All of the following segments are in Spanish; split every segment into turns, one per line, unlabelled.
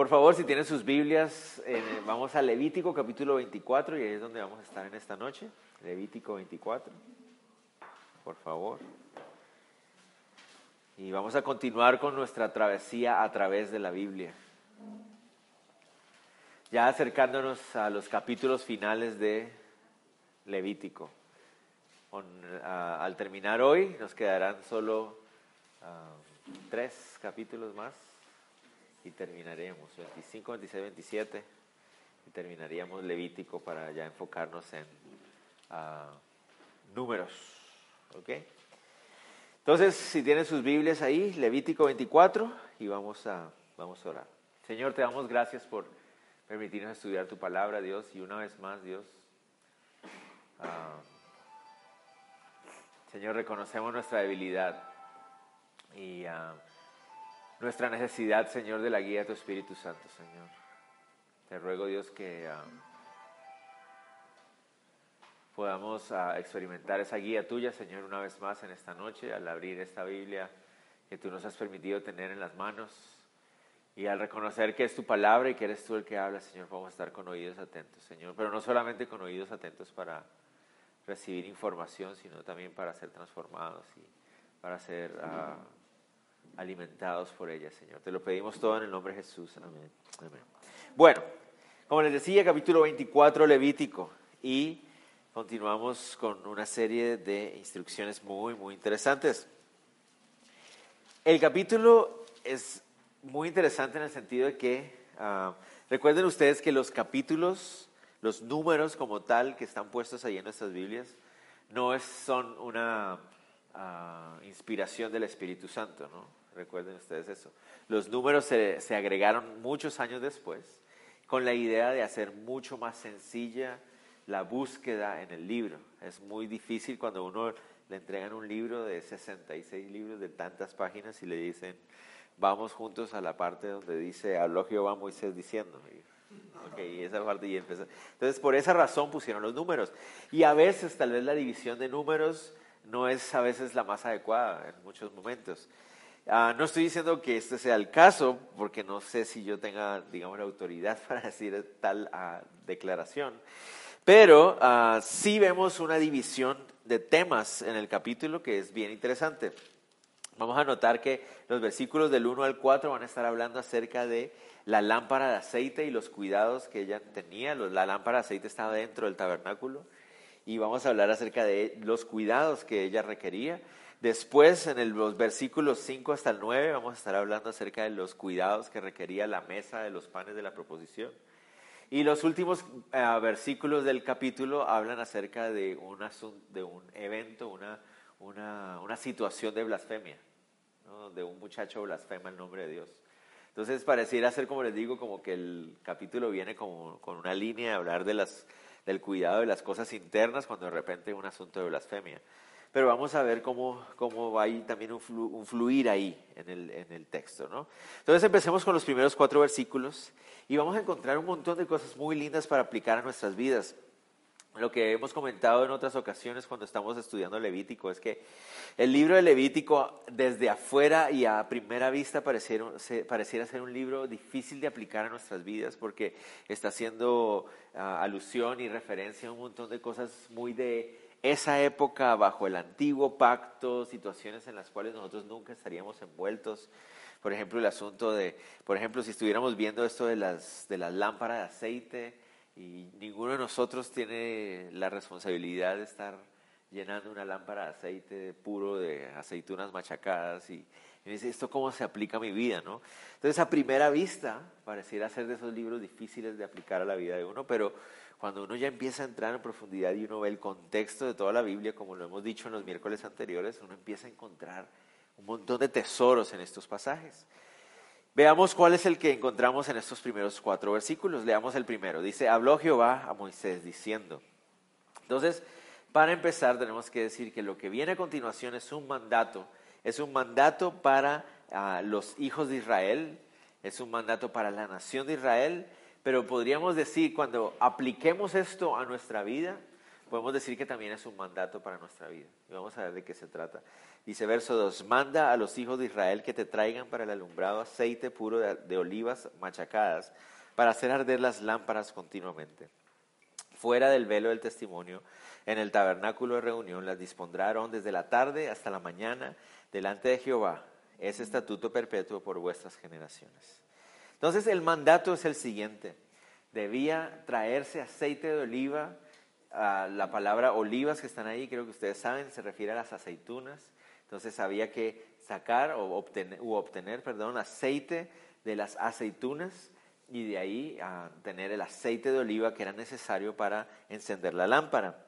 Por favor, si tienen sus Biblias, eh, vamos a Levítico capítulo 24 y ahí es donde vamos a estar en esta noche. Levítico 24, por favor. Y vamos a continuar con nuestra travesía a través de la Biblia. Ya acercándonos a los capítulos finales de Levítico. al terminar hoy nos quedarán solo ah, tres capítulos más y terminaremos 25, 26, 27 y terminaríamos Levítico para ya enfocarnos en uh, números. ¿Ok? Entonces, si tienen sus Biblias ahí, Levítico 24 y vamos a, vamos a orar. Señor, te damos gracias por permitirnos estudiar tu palabra, Dios, y una vez más, Dios, uh, Señor, reconocemos nuestra debilidad y uh, nuestra necesidad, Señor, de la guía de tu Espíritu Santo, Señor. Te ruego, Dios, que ah, podamos ah, experimentar esa guía tuya, Señor, una vez más en esta noche, al abrir esta Biblia que tú nos has permitido tener en las manos. Y al reconocer que es tu palabra y que eres tú el que habla, Señor, podemos estar con oídos atentos, Señor. Pero no solamente con oídos atentos para recibir información, sino también para ser transformados y para ser... Ah, alimentados por ella, Señor. Te lo pedimos todo en el nombre de Jesús. Amén. Bueno, como les decía, capítulo 24 Levítico y continuamos con una serie de instrucciones muy, muy interesantes. El capítulo es muy interesante en el sentido de que, ah, recuerden ustedes que los capítulos, los números como tal que están puestos ahí en nuestras Biblias, no es, son una ah, inspiración del Espíritu Santo, ¿no? Recuerden ustedes eso. Los números se, se, agregaron muchos años después con la idea de hacer mucho más sencilla la búsqueda en el libro. Es muy difícil cuando uno le entregan un libro de 66 libros de tantas páginas y le dicen, vamos juntos a la parte donde dice, habló Jehová Moisés diciendo. y esa parte y empezó. Entonces, por esa razón pusieron los números. Y a veces, tal vez la división de números no es a veces la más adecuada en muchos momentos. Ah, no estoy diciendo que este sea el caso, porque no sé si yo tenga, digamos, la autoridad para decir tal ah, declaración, pero uh, sí vemos una división de temas en el capítulo que es bien interesante. Vamos a notar que los versículos del 1 al 4 van a estar hablando acerca de la lámpara de aceite y los cuidados que ella tenía. La lámpara de aceite estaba dentro del tabernáculo y vamos a hablar acerca de los cuidados que ella requería. Después, en los versículos 5 hasta el 9, vamos a estar hablando acerca de los cuidados que requería la mesa de los panes de la proposición. Y los últimos eh, versículos del capítulo hablan acerca de un, de un evento, una, una, situación de blasfemia, donde un muchacho blasfema el nombre de Dios. Entonces pareciera ser, como les digo, como que el capítulo viene como, con una línea de hablar del cuidado de las cosas internas cuando de repente un asunto de blasfemia pero vamos a ver cómo, cómo va ahí también un, fluir ahí en el, en el texto. ¿no? Entonces empecemos con los primeros cuatro versículos y vamos a encontrar un montón de cosas muy lindas para aplicar a nuestras vidas. Lo que hemos comentado en otras ocasiones cuando estamos estudiando Levítico es que el libro de Levítico desde afuera y a primera vista pareciera, pareciera ser un libro difícil de aplicar a nuestras vidas porque está haciendo ah, alusión y referencia a un montón de cosas muy de esa época bajo el antiguo pacto, situaciones en las cuales nosotros nunca estaríamos envueltos. Por ejemplo, el asunto de, por ejemplo, si estuviéramos viendo esto de las, de las lámparas de aceite y ninguno de nosotros tiene la responsabilidad de estar llenando una lámpara de aceite puro de aceitunas machacadas y, y dice, ¿esto cómo se aplica a mi vida? ¿no? Entonces, a primera vista, pareciera ser de esos libros difíciles de aplicar a la vida de uno, pero cuando uno ya empieza a entrar en profundidad y uno ve el contexto de toda la Biblia, como lo hemos dicho en los miércoles anteriores, uno empieza a encontrar un montón de tesoros en estos pasajes. Veamos cuál es el que encontramos en estos primeros cuatro versículos. Leamos el primero. Dice, habló Jehová a Moisés diciendo. Entonces, para empezar, tenemos que decir que lo que viene a continuación es un mandato. Es un mandato para ah, los hijos de Israel, es un mandato para la nación de Israel pero podríamos decir, cuando apliquemos esto a nuestra vida, podemos decir que también es un mandato para nuestra vida. Y vamos a ver de qué se trata. Dice verso 2, manda a los hijos de Israel que te traigan para el alumbrado aceite puro de, olivas machacadas para hacer arder las lámparas continuamente. Fuera del velo del testimonio, en el tabernáculo de reunión, las dispondrán desde la tarde hasta la mañana delante de Jehová. Es estatuto perpetuo por vuestras generaciones. Entonces el mandato es el siguiente. Debía traerse aceite de oliva. la palabra olivas que están ahí, creo que ustedes saben, se refiere a las aceitunas. Entonces había que sacar o obtener, u obtener perdón, aceite de las aceitunas y de ahí tener el aceite de oliva que era necesario para encender la lámpara.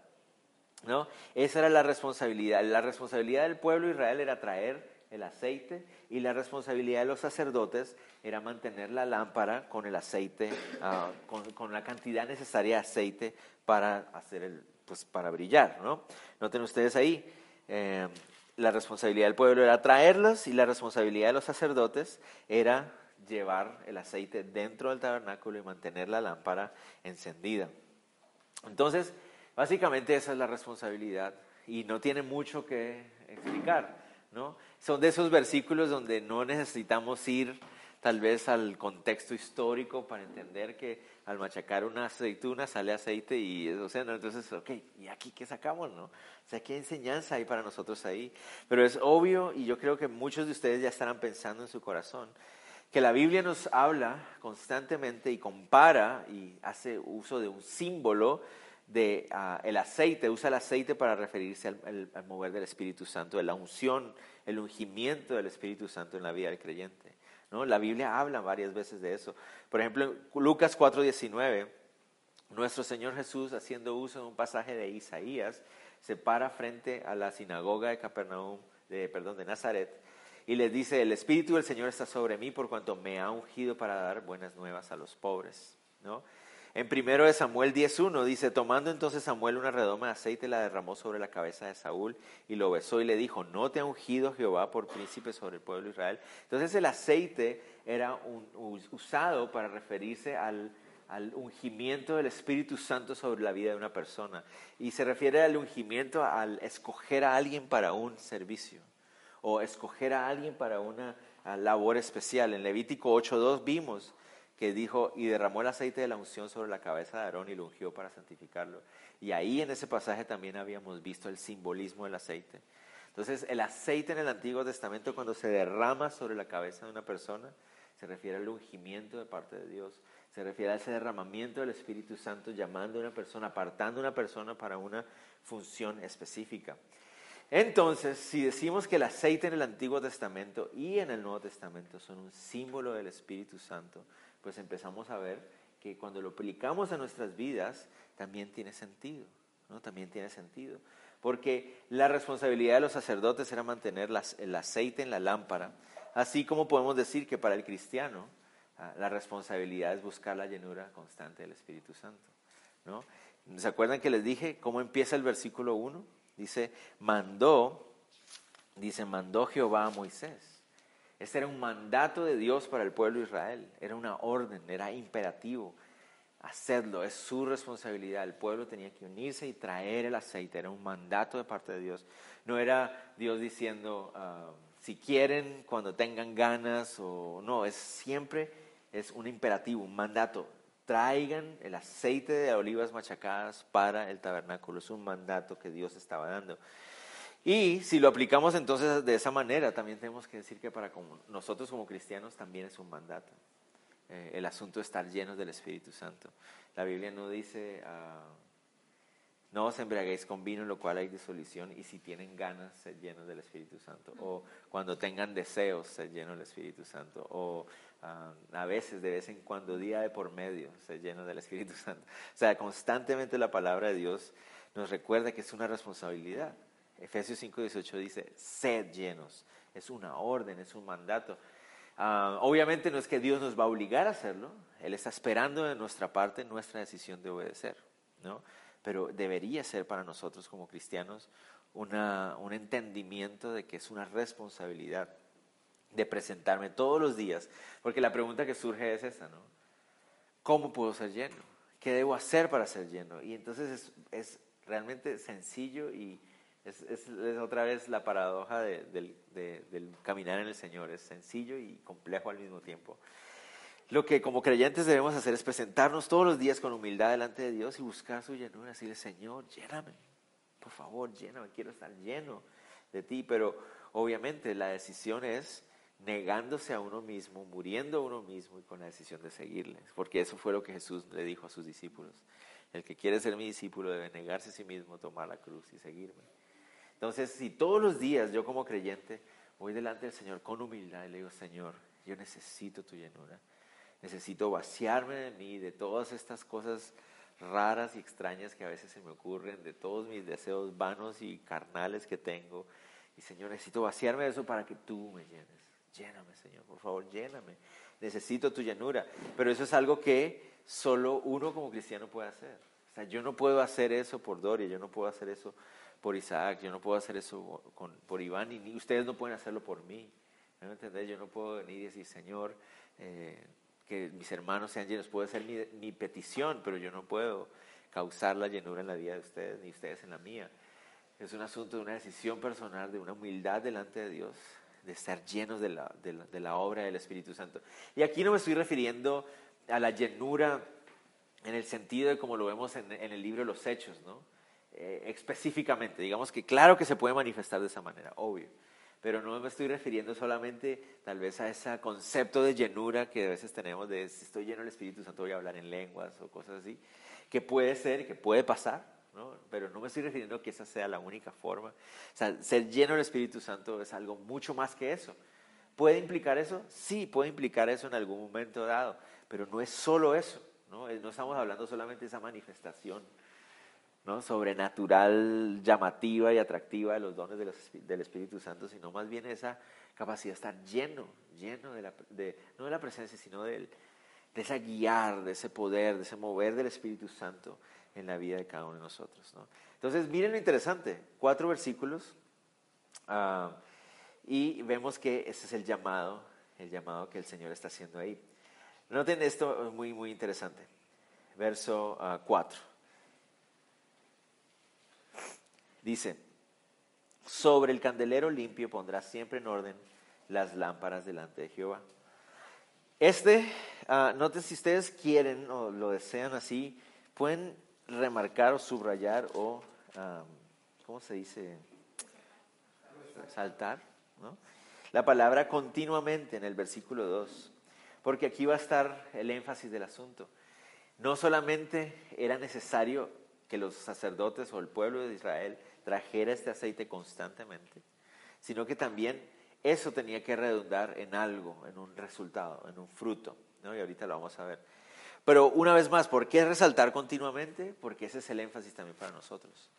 ¿no? Esa era la responsabilidad. La responsabilidad del pueblo de Israel era traer el aceite y la responsabilidad de los sacerdotes era mantener la lámpara con el aceite, ah, con, la cantidad necesaria de aceite para hacer el, pues para brillar, ¿no? Noten ustedes ahí, eh, la responsabilidad del pueblo era traerlos y la responsabilidad de los sacerdotes era llevar el aceite dentro del tabernáculo y mantener la lámpara encendida. Entonces, básicamente esa es la responsabilidad y no tiene mucho que explicar, ¿no? Son de esos versículos donde no necesitamos ir tal vez al contexto histórico para entender que al machacar una aceituna sale aceite y, o sea, entonces, ok, ¿y aquí qué sacamos, no? O sea, ¿qué enseñanza hay para nosotros ahí? Pero es obvio, y yo creo que muchos de ustedes ya estarán pensando en su corazón, que la Biblia nos habla constantemente y compara y hace uso de un símbolo de ah, el aceite, usa el aceite para referirse al, mover del Espíritu Santo, de la unción, el ungimiento del Espíritu Santo en la vida del creyente. La Biblia habla varias veces de eso. Por ejemplo, en Lucas 4:19, nuestro Señor Jesús, haciendo uso de un pasaje de Isaías, se para frente a la sinagoga de Capernaum, de, perdón, de Nazaret, y les dice, el Espíritu del Señor está sobre mí por cuanto me ha ungido para dar buenas nuevas a los pobres. ¿no? En primero de Samuel 10.1 dice, tomando entonces Samuel una redoma de aceite, la derramó sobre la cabeza de Saúl y lo besó y le dijo, no te ha ungido Jehová por príncipe sobre el pueblo de Israel. Entonces el aceite era usado para referirse al, al ungimiento del Espíritu Santo sobre la vida de una persona. Y se refiere al ungimiento al escoger a alguien para un servicio o escoger a alguien para una labor especial. En Levítico 8.2 vimos que dijo, y derramó el aceite de la unción sobre la cabeza de Aarón y lo ungió para santificarlo. Y ahí en ese pasaje también habíamos visto el simbolismo del aceite. Entonces, el aceite en el Antiguo Testamento, cuando se derrama sobre la cabeza de una persona, se refiere al ungimiento de parte de Dios, se refiere a ese derramamiento del Espíritu Santo llamando a una persona, apartando a una persona para una función específica. Entonces, si decimos que el aceite en el Antiguo Testamento y en el Nuevo Testamento son un símbolo del Espíritu Santo, pues empezamos a ver que cuando lo aplicamos a nuestras vidas, también tiene sentido, ¿no? También tiene sentido. Porque la responsabilidad de los sacerdotes era mantener el aceite en la lámpara, así como podemos decir que para el cristiano ah, la responsabilidad es buscar la llenura constante del Espíritu Santo, ¿no? ¿Se acuerdan que les dije cómo empieza el versículo 1? Dice, mandó, dice, mandó Jehová a Moisés. Este era un mandato de Dios para el pueblo de Israel, era una orden, era imperativo hacerlo, es su responsabilidad. El pueblo tenía que unirse y traer el aceite, era un mandato de parte de Dios. No era Dios diciendo, ah, si quieren, cuando tengan ganas, o no, es siempre es un imperativo, un mandato. Traigan el aceite de olivas machacadas para el tabernáculo, es un mandato que Dios estaba dando. Y si lo aplicamos entonces de esa manera, también tenemos que decir que para nosotros como cristianos también es un mandato. Eh, el asunto de estar llenos del Espíritu Santo. La Biblia no dice, uh, no os embriaguéis con vino en lo cual hay disolución y si tienen ganas, sed llenos del Espíritu Santo. O cuando tengan deseos, sed llenos del Espíritu Santo. O ah, a veces, de vez en cuando, día de por medio, sed llenos del Espíritu Santo. O sea, constantemente la palabra de Dios nos recuerda que es una responsabilidad. Efesios 5:18 dice, sed llenos. Es una orden, es un mandato. Ah, obviamente no es que Dios nos va a obligar a hacerlo, Él está esperando de nuestra parte nuestra decisión de obedecer, ¿no? Pero debería ser para nosotros como cristianos una, un entendimiento de que es una responsabilidad de presentarme todos los días, porque la pregunta que surge es esa, ¿no? ¿Cómo puedo ser lleno? ¿Qué debo hacer para ser lleno? Y entonces es, es realmente sencillo y es, otra vez la paradoja del, del caminar en el Señor, es sencillo y complejo al mismo tiempo. Lo que como creyentes debemos hacer es presentarnos todos los días con humildad delante de Dios y buscar su llenura, decirle, Señor, lléname, por favor, lléname, quiero estar lleno de ti, pero obviamente la decisión es negándose a uno mismo, muriendo a uno mismo y con la decisión de seguirle, porque eso fue lo que Jesús le dijo a sus discípulos. El que quiere ser mi discípulo debe negarse a sí mismo, tomar la cruz y seguirme. Entonces, si todos los días yo como creyente voy delante del Señor con humildad y le digo, Señor, yo necesito tu llenura, necesito vaciarme de mí, de todas estas cosas raras y extrañas que a veces se me ocurren, de todos mis deseos vanos y carnales que tengo. Y Señor, necesito vaciarme de eso para que tú me llenes. Lléname, Señor, por favor, lléname. Necesito tu llenura. Pero eso es algo que solo uno como cristiano puede hacer. O sea, yo no puedo hacer eso por Doria, yo no puedo hacer eso por Isaac, yo no puedo hacer eso por Iván, y ni ustedes no pueden hacerlo por mí. ¿Me entendés? Yo no puedo venir y decir, Señor, eh, que mis hermanos sean llenos. Puede ser mi, mi, petición, pero yo no puedo causar la llenura en la vida de ustedes, ni ustedes en la mía. Es un asunto de una decisión personal, de una humildad delante de Dios, de estar llenos de la, de la, obra del Espíritu Santo. Y aquí no me estoy refiriendo a la llenura en el sentido de como lo vemos en, en el libro de los Hechos, ¿no? Eh, específicamente, digamos que claro que se puede manifestar de esa manera, obvio, pero no me estoy refiriendo solamente tal vez a ese concepto de llenura que a veces tenemos de si estoy lleno del Espíritu Santo voy a hablar en lenguas o cosas así, que puede ser, que puede pasar, ¿no? pero no me estoy refiriendo a que esa sea la única forma. O sea, ser lleno del Espíritu Santo es algo mucho más que eso. ¿Puede implicar eso? Sí, puede implicar eso en algún momento dado, pero no es solo eso. No, no estamos hablando solamente de esa manifestación ¿no? sobrenatural, llamativa y atractiva de los dones del Espíritu Santo, sino más bien esa capacidad de estar lleno, lleno de, la, de no de la presencia, sino de, de esa guiar, de ese poder, de ese mover del Espíritu Santo en la vida de cada uno de nosotros. ¿no? Entonces, miren lo interesante, cuatro versículos ah, y vemos que ese es el llamado, el llamado que el Señor está haciendo ahí. Noten esto muy, muy interesante. Verso 4. Ah, Dice, sobre el candelero limpio pondrás siempre en orden las lámparas delante de Jehová. Este, uh, noten si ustedes quieren o lo desean así, pueden remarcar o subrayar o, ¿cómo se dice? Saltar. La palabra continuamente en el versículo 2, porque aquí va a estar el énfasis del asunto. No solamente era necesario que los sacerdotes o el pueblo de Israel trajera este aceite constantemente, sino que también eso tenía que redundar en algo, en un resultado, en un fruto. ¿no? Y ahorita lo vamos a ver. Pero una vez más, ¿por qué resaltar continuamente? Porque ese es el énfasis también para nosotros.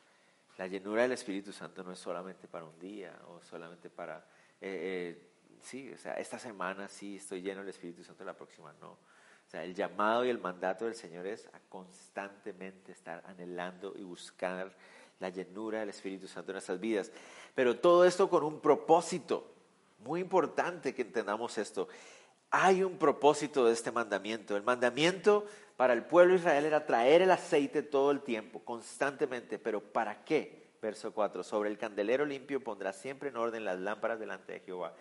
La llenura del Espíritu Santo no es solamente para un día o solamente para, eh, eh, sí, o sea, esta semana sí estoy lleno del Espíritu Santo, la próxima no. O sea, el llamado y el mandato del Señor es a constantemente estar anhelando y buscar la llenura del Espíritu Santo en nuestras vidas. Pero todo esto con un propósito. Muy importante que entendamos esto. Hay un propósito de este mandamiento. El mandamiento para el pueblo de Israel era traer el aceite todo el tiempo, constantemente. Pero ¿para qué? Verso 4. Sobre el candelero limpio pondrá siempre en orden las lámparas delante de Jehová.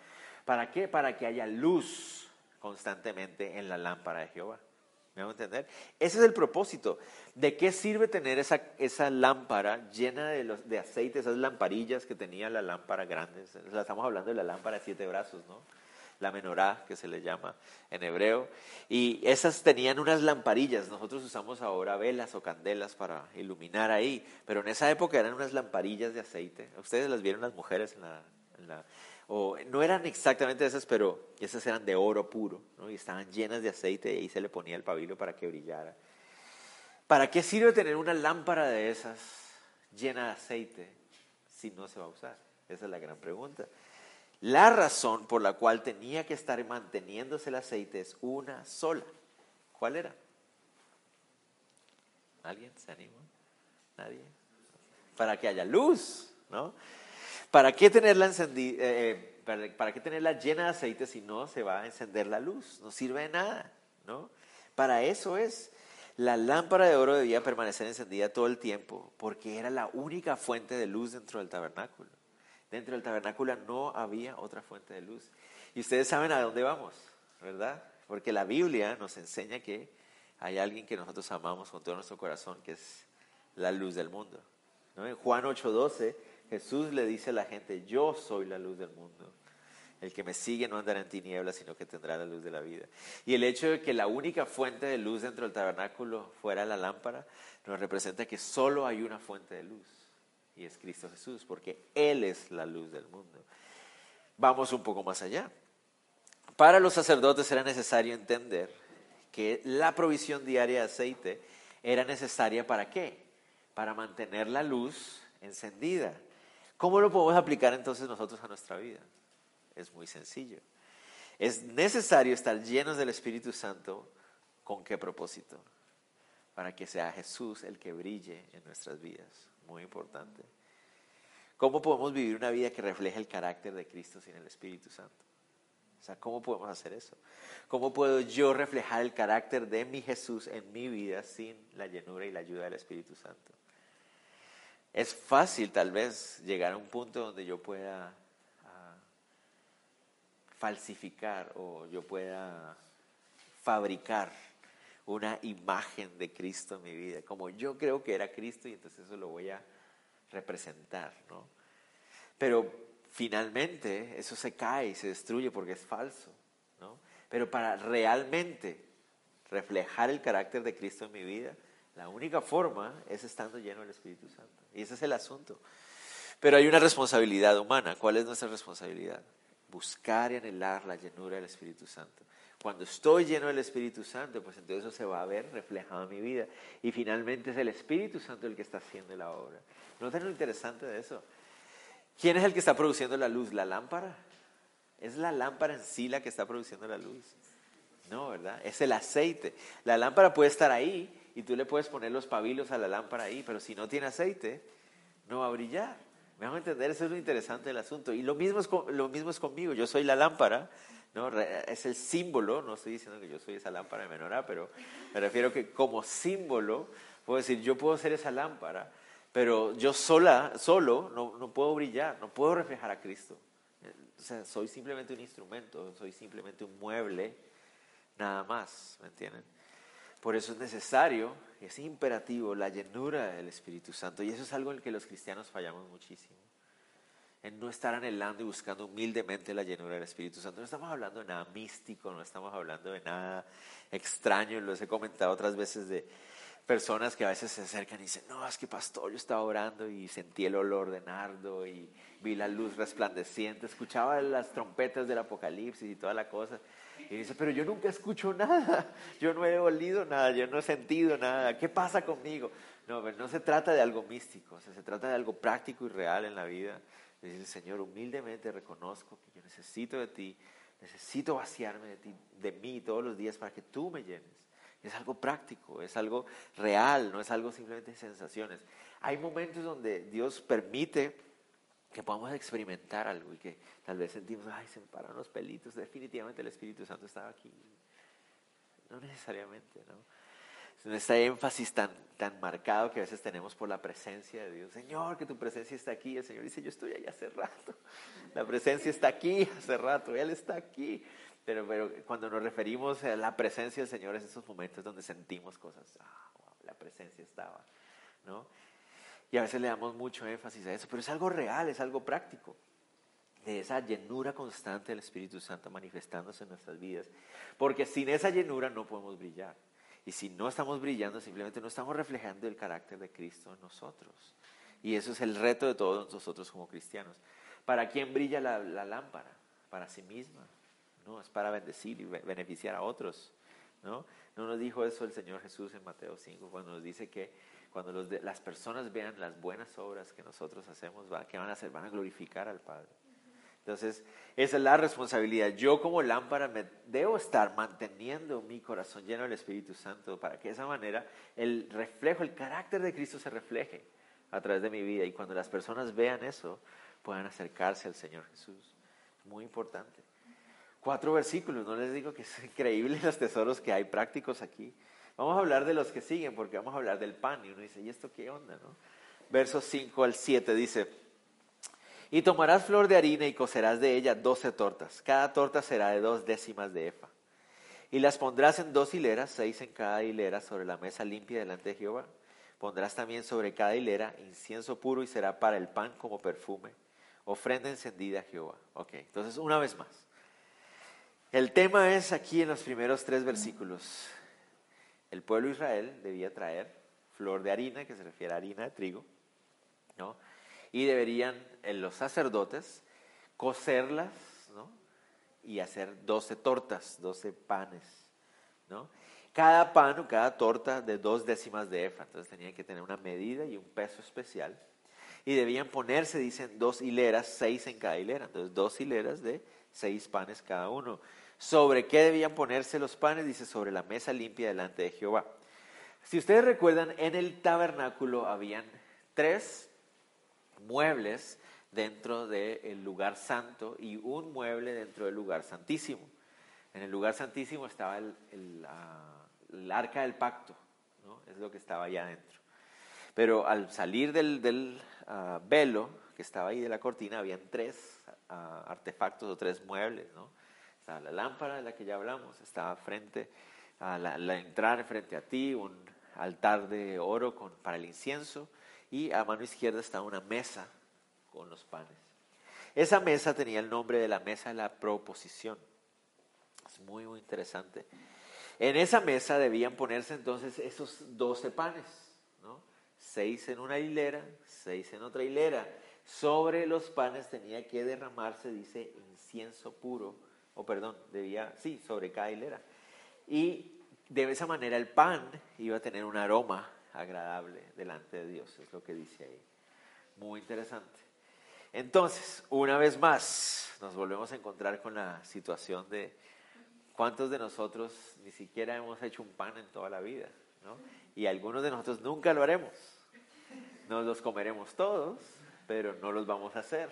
¿Para qué? Para que haya luz constantemente en la lámpara de Jehová. ¿Me a entender? Ese es el propósito. ¿De qué sirve tener esa, esa lámpara llena de, de aceite, esas lamparillas que tenía la lámpara grande? Estamos hablando de la lámpara de siete brazos, ¿no? La menorá, que se le llama en hebreo. Y esas tenían unas lamparillas. Nosotros usamos ahora velas o candelas para iluminar ahí. Pero en esa época eran unas lamparillas de aceite. Ustedes las vieron las mujeres la, en la o no eran exactamente esas, pero esas eran de oro puro, ¿no? y estaban llenas de aceite y ahí se le ponía el pabilo para que brillara. ¿Para qué sirve tener una lámpara de esas llena de aceite si no se va a usar? Esa es la gran pregunta. La razón por la cual tenía que estar manteniéndose el aceite es una sola. ¿Cuál era? ¿Alguien se anima? ¿Nadie? Para que haya luz, ¿no? ¿Para qué tenerla encendida? Eh, eh, para, qué tenerla llena de aceite si no se va a encender la luz? No sirve de nada, ¿no? Para eso es. La lámpara de oro debía permanecer encendida todo el tiempo porque era la única fuente de luz dentro del tabernáculo. Dentro del tabernáculo no había otra fuente de luz. Y ustedes saben a dónde vamos, ¿verdad? Porque la Biblia nos enseña que hay alguien que nosotros amamos con todo nuestro corazón, que es la luz del mundo. En Juan 8:12, Jesús le dice a la gente, yo soy la luz del mundo. El que me sigue no andará en tinieblas, sino que tendrá la luz de la vida. Y el hecho de que la única fuente de luz dentro del tabernáculo fuera la lámpara, nos representa que solo hay una fuente de luz, y es Cristo Jesús, porque Él es la luz del mundo. Vamos un poco más allá. Para los sacerdotes era necesario entender que la provisión diaria de aceite era necesaria para qué? Para mantener la luz encendida. ¿Cómo lo podemos aplicar entonces nosotros a nuestra vida? Es muy sencillo. Es necesario estar llenos del Espíritu Santo. ¿Con qué propósito? Para que sea Jesús el que brille en nuestras vidas. Muy importante. ¿Cómo podemos vivir una vida que refleje el carácter de Cristo sin el Espíritu Santo? O sea, ¿cómo podemos hacer eso? ¿Cómo puedo yo reflejar el carácter de mi Jesús en mi vida sin la llenura y la ayuda del Espíritu Santo? Es fácil tal vez llegar a un punto donde yo pueda falsificar o yo pueda fabricar una imagen de Cristo en mi vida, como yo creo que era Cristo y entonces eso lo voy a representar, ¿no? Pero finalmente eso se cae y se destruye porque es falso, ¿no? Pero para realmente reflejar el carácter de Cristo en mi vida, la única forma es estando lleno del Espíritu Santo. Y ese es el asunto. Pero hay una responsabilidad humana. ¿Cuál es nuestra responsabilidad? buscar y anhelar la llenura del Espíritu Santo. Cuando estoy lleno del Espíritu Santo, pues entonces eso se va a ver reflejado en mi vida. Y finalmente es el Espíritu Santo el que está haciendo la obra. ¿No es lo interesante de eso? ¿Quién es el que está produciendo la luz? ¿La lámpara? ¿Es la lámpara en sí la que está produciendo la luz? No, ¿verdad? Es el aceite. La lámpara puede estar ahí y tú le puedes poner los pabilos a la lámpara ahí, pero si no tiene aceite, no va a brillar. Me hago entender, eso es lo interesante del asunto. Y lo mismo es, lo mismo es conmigo, yo soy la lámpara, ¿no? es el símbolo, no estoy diciendo que yo soy esa lámpara de menorá, pero me refiero que como símbolo, puedo decir, yo puedo ser esa lámpara, pero yo sola, solo no, no puedo brillar, no puedo reflejar a Cristo. O sea, soy simplemente un instrumento, soy simplemente un mueble, nada más, ¿me entienden? Por eso es necesario, es imperativo la llenura del Espíritu Santo. Y eso es algo en el que los cristianos fallamos muchísimo. En no estar anhelando y buscando humildemente la llenura del Espíritu Santo. No estamos hablando de nada místico, no estamos hablando de nada extraño. Los he comentado otras veces de personas que a veces se acercan y dicen, no, es que pastor, yo estaba orando y sentí el olor de nardo y vi la luz resplandeciente, escuchaba las trompetas del apocalipsis y toda la cosa. Y dice, pero yo nunca escucho nada, yo no he olido nada, yo no he sentido nada, ¿qué pasa conmigo? No, no se trata de algo místico, se trata de algo práctico y real en la vida. Dice, Señor, humildemente reconozco que yo necesito de ti, necesito vaciarme de ti, de mí todos los días para que tú me llenes. Es algo práctico, es algo real, no es algo simplemente sensaciones. Hay momentos donde Dios permite que podamos experimentar algo y que tal vez sentimos, ay, se me paran los pelitos, definitivamente el Espíritu Santo estaba aquí. No necesariamente, ¿no? Es este énfasis tan, tan marcado que a veces tenemos por la presencia de Dios. Señor, que tu presencia está aquí. El Señor dice, yo estoy ahí hace rato. La presencia está aquí hace rato. Él está aquí. Pero, pero cuando nos referimos a la presencia del Señor es esos momentos donde sentimos cosas. Ah, la presencia estaba. ¿no? Y a veces le damos mucho énfasis a eso, pero es algo real, es algo práctico. De esa llenura constante del Espíritu Santo manifestándose en nuestras vidas. Porque sin esa llenura no podemos brillar. Y si no estamos brillando, simplemente no estamos reflejando el carácter de Cristo en nosotros. Y eso es el reto de todos nosotros como cristianos. ¿Para quién brilla la, la lámpara? Para sí misma. No, es para bendecir y beneficiar a otros. ¿no? no nos dijo eso el Señor Jesús en Mateo 5 cuando nos dice que cuando las personas vean las buenas obras que nosotros hacemos, ¿qué van a hacer? Van a glorificar al Padre. Entonces, esa es la responsabilidad. Yo como lámpara me debo estar manteniendo mi corazón lleno del Espíritu Santo para que de esa manera el reflejo, el carácter de Cristo se refleje a través de mi vida y cuando las personas vean eso, puedan acercarse al Señor Jesús. Muy importante. Cuatro versículos, no les digo que es increíble los tesoros que hay prácticos aquí. Vamos a hablar de los que siguen, porque vamos a hablar del pan. Y uno dice, ¿y esto qué onda? No? Versos 5 al 7 dice, y tomarás flor de harina y cocerás de ella doce tortas. Cada torta será de dos décimas de efa. Y las pondrás en dos hileras, seis en cada hilera, sobre la mesa limpia delante de Jehová. Pondrás también sobre cada hilera incienso puro y será para el pan como perfume, ofrenda encendida a Jehová. Ok, entonces una vez más. El tema es aquí en los primeros tres versículos. El pueblo de Israel debía traer flor de harina, que se refiere a harina de trigo, ¿no? Y deberían los sacerdotes cocerlas, ¿no? Y hacer doce tortas, doce panes, ¿no? Cada pan o cada torta de dos décimas de efa, entonces tenían que tener una medida y un peso especial. Y debían ponerse, dicen, dos hileras, seis en cada hilera, entonces dos hileras de seis panes cada uno. ¿Sobre qué debían ponerse los panes? Dice, sobre la mesa limpia delante de Jehová. Si ustedes recuerdan, en el tabernáculo habían tres muebles dentro del lugar santo y un mueble dentro del lugar santísimo. En el lugar santísimo estaba el, arca del pacto, es lo que estaba allá adentro. Pero al salir del, ah, velo que estaba ahí de la cortina, habían tres ah, artefactos o tres muebles, ¿no? La lámpara de la que ya hablamos, estaba frente a la, entrada frente a ti, un altar de oro con, para el incienso y a mano izquierda estaba una mesa con los panes. Esa mesa tenía el nombre de la mesa de la proposición. Es muy, muy interesante. En esa mesa debían ponerse entonces esos doce panes, ¿no? Seis en una hilera, seis en otra hilera. Sobre los panes tenía que derramarse, dice, incienso puro o perdón, debía, sí, sobre cada hilera. Y de esa manera el pan iba a tener un aroma agradable delante de Dios, es lo que dice ahí. Muy interesante. Entonces, una vez más, nos volvemos a encontrar con la situación de cuántos de nosotros ni siquiera hemos hecho un pan en toda la vida, ¿no? Y algunos de nosotros nunca lo haremos. Nos los comeremos todos, pero no los vamos a hacer.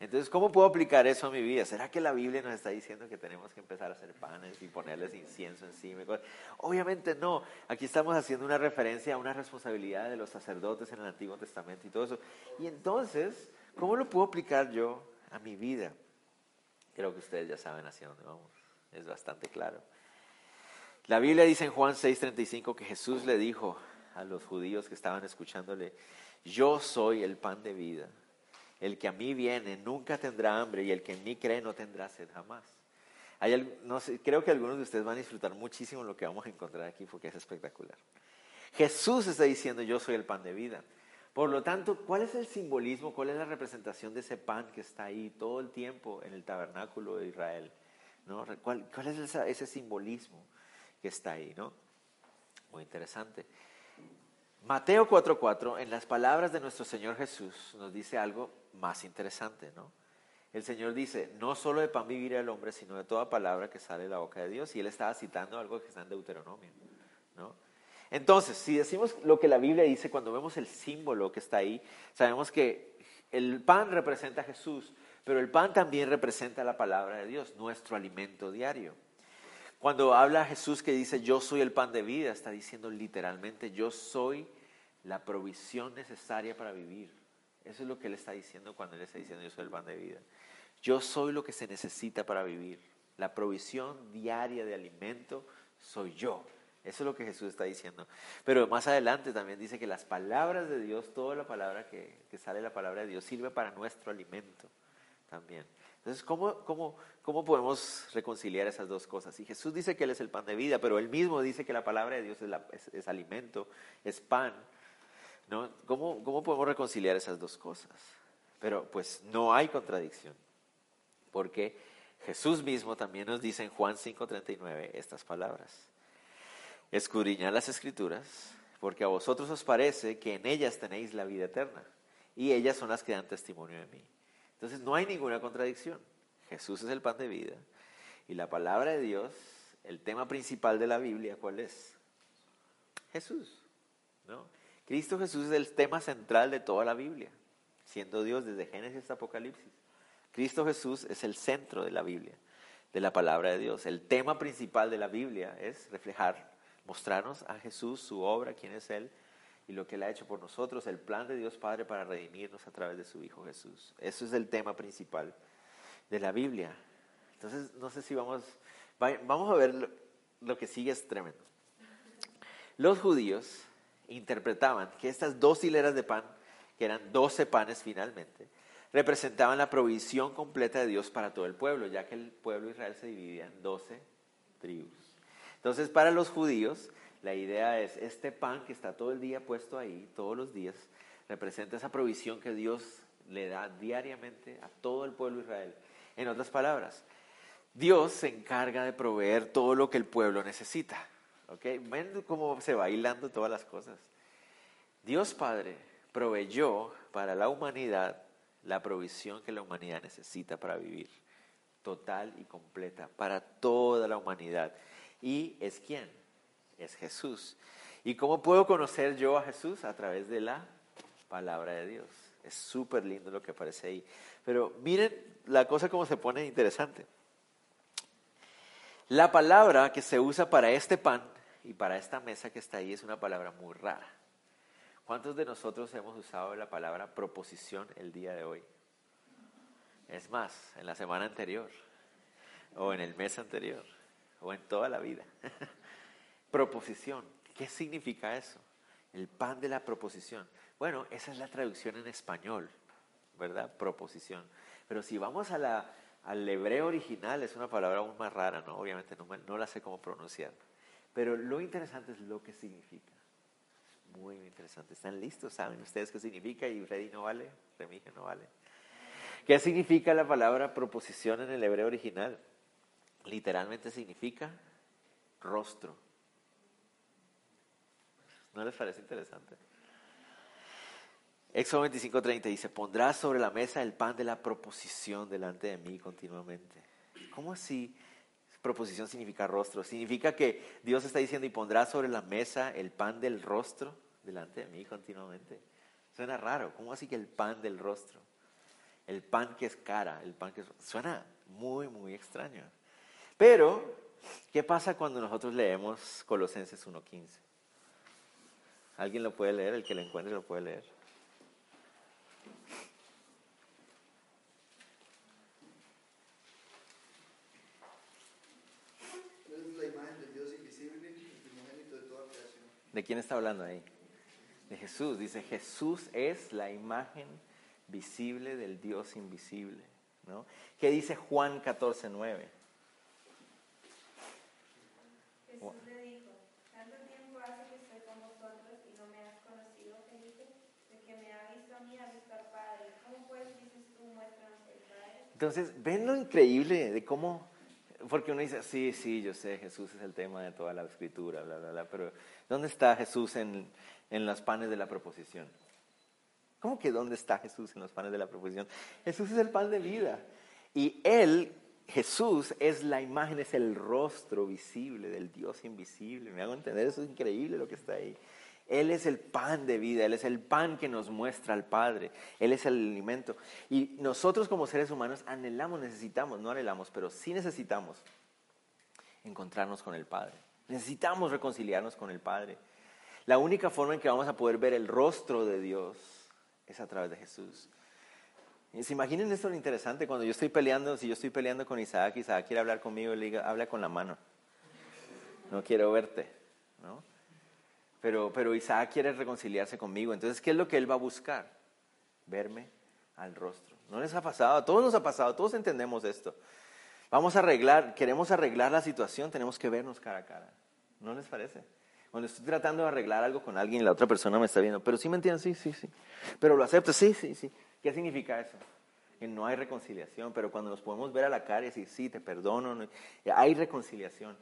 Entonces, ¿cómo puedo aplicar eso a mi vida? ¿Será que la Biblia nos está diciendo que tenemos que empezar a hacer panes y ponerles incienso encima? Obviamente no. Aquí estamos haciendo una referencia a una responsabilidad de los sacerdotes en el Antiguo Testamento y todo eso. Y entonces, ¿cómo lo puedo aplicar yo a mi vida? Creo que ustedes ya saben hacia dónde vamos. Es bastante claro. La Biblia dice en Juan 6:35 que Jesús le dijo a los judíos que estaban escuchándole, yo soy el pan de vida. El que a mí viene nunca tendrá hambre y el que en mí cree no tendrá sed jamás. Hay, no sé, creo que algunos de ustedes van a disfrutar muchísimo lo que vamos a encontrar aquí porque es espectacular. Jesús está diciendo yo soy el pan de vida. Por lo tanto, ¿cuál es el simbolismo, cuál es la representación de ese pan que está ahí todo el tiempo en el tabernáculo de Israel? ¿Cuál, ¿Cuál, es ese, ese simbolismo que está ahí? ¿no? Muy interesante. Mateo 4:4, en las palabras de nuestro Señor Jesús, nos dice algo más interesante, ¿no? El Señor dice, no solo de pan vivirá el hombre, sino de toda palabra que sale de la boca de Dios. Y Él estaba citando algo que está en Deuteronomio, ¿no? Entonces, si decimos lo que la Biblia dice, cuando vemos el símbolo que está ahí, sabemos que el pan representa a Jesús, pero el pan también representa la palabra de Dios, nuestro alimento diario. Cuando habla Jesús que dice, yo soy el pan de vida, está diciendo literalmente, yo soy la provisión necesaria para vivir. Eso es lo que él está diciendo cuando él está diciendo, yo soy el pan de vida. Yo soy lo que se necesita para vivir. La provisión diaria de alimento soy yo. Eso es lo que Jesús está diciendo. Pero más adelante también dice que las palabras de Dios, toda la palabra que, que sale la palabra de Dios, sirve para nuestro alimento también. Entonces, ¿cómo, podemos reconciliar esas dos cosas? Y Jesús dice que Él es el pan de vida, pero Él mismo dice que la palabra de Dios es, es, alimento, es pan. ¿no? ¿Cómo, ¿Cómo podemos reconciliar esas dos cosas? Pero pues no hay contradicción, porque Jesús mismo también nos dice en Juan 5:39 estas palabras. Escudriñad las escrituras, porque a vosotros os parece que en ellas tenéis la vida eterna, y ellas son las que dan testimonio de mí. Entonces no hay ninguna contradicción. Jesús es el pan de vida y la palabra de Dios, el tema principal de la Biblia, ¿cuál es? Jesús. ¿no? Cristo Jesús es el tema central de toda la Biblia, siendo Dios desde Génesis hasta Apocalipsis. Cristo Jesús es el centro de la Biblia, de la palabra de Dios. El tema principal de la Biblia es reflejar mostrarnos a Jesús, su obra, quién es Él y lo que Él ha hecho por nosotros, el plan de Dios Padre para redimirnos a través de su Hijo Jesús. Eso es el tema principal de la Biblia. Entonces, no sé si vamos, vamos a ver lo, que sigue es tremendo. Los judíos interpretaban que estas dos hileras de pan, que eran doce panes finalmente, representaban la provisión completa de Dios para todo el pueblo, ya que el pueblo de Israel se dividía en doce tribus. Entonces, para los judíos, la idea es, este pan que está todo el día puesto ahí, todos los días, representa esa provisión que Dios le da diariamente a todo el pueblo de Israel. En otras palabras, Dios se encarga de proveer todo lo que el pueblo necesita. ¿Ok? Ven cómo se va hilando todas las cosas. Dios Padre proveyó para la humanidad la provisión que la humanidad necesita para vivir, total y completa, para toda la humanidad. ¿Y es quién? Es Jesús. ¿Y cómo puedo conocer yo a Jesús? A través de la palabra de Dios. Es súper lindo lo que aparece ahí. Pero miren la cosa como se pone interesante. La palabra que se usa para este pan y para esta mesa que está ahí es una palabra muy rara. ¿Cuántos de nosotros hemos usado la palabra proposición el día de hoy? Es más, en la semana anterior, o en el mes anterior, o en toda la vida. Proposición. ¿Qué significa eso? El pan de la proposición. Bueno, esa es la traducción en español, ¿verdad? Proposición. Pero si vamos a la, al hebreo original, es una palabra aún más rara, ¿no? Obviamente no, no la sé cómo pronunciar. Pero lo interesante es lo que significa. Muy interesante. ¿Están listos? ¿Saben ustedes qué significa? Y Freddy no vale, Remigio no vale. ¿Qué significa la palabra proposición en el hebreo original? Literalmente significa rostro. ¿No les parece interesante? Éxodo 25:30 dice, pondrás sobre la mesa el pan de la proposición delante de mí continuamente. ¿Cómo así? Proposición significa rostro. Significa que Dios está diciendo y pondrás sobre la mesa el pan del rostro delante de mí continuamente. Suena raro. ¿Cómo así que el pan del rostro? El pan que es cara, el pan que. Suena muy, muy extraño. Pero, ¿qué pasa cuando nosotros leemos Colosenses 1.15? ¿Alguien lo puede leer? El que lo encuentre lo puede leer. ¿De quién está hablando ahí? De Jesús. Dice, Jesús es la imagen visible del Dios invisible. ¿no? ¿Qué dice Juan 14, 9? Entonces, ven lo increíble de cómo, porque uno dice, sí, sí, yo sé, Jesús es el tema de toda la escritura, bla, bla, bla, pero ¿dónde está Jesús en, en los panes de la proposición? ¿Cómo que dónde está Jesús en los panes de la proposición? Jesús es el pan de vida. Y Él, Jesús, es la imagen, es el rostro visible del Dios invisible. ¿Me hago entender? Eso es increíble lo que está ahí. Él es el pan de vida, Él es el pan que nos muestra al Padre, Él es el alimento. Y nosotros como seres humanos anhelamos, necesitamos, no anhelamos, pero sí necesitamos encontrarnos con el Padre. Necesitamos reconciliarnos con el Padre. La única forma en que vamos a poder ver el rostro de Dios es a través de Jesús. Se imaginen esto lo interesante, cuando yo estoy peleando, si yo estoy peleando con Isaac, Isaac quiere hablar conmigo, le diga, habla con la mano. No quiero verte, ¿no? Pero, pero Isaac quiere reconciliarse conmigo. Entonces, ¿qué es lo que él va a buscar? Verme al rostro. ¿No les ha pasado? A todos nos ha pasado, todos entendemos esto. Vamos a arreglar, queremos arreglar la situación, tenemos que vernos cara a cara. ¿No les parece? Cuando estoy tratando de arreglar algo con alguien y la otra persona me está viendo, pero sí me entienden, sí, sí, sí. Pero lo acepto, sí, sí, sí. ¿Qué significa eso? Que no hay reconciliación, pero cuando nos podemos ver a la cara y decir, sí, te perdono, hay reconciliación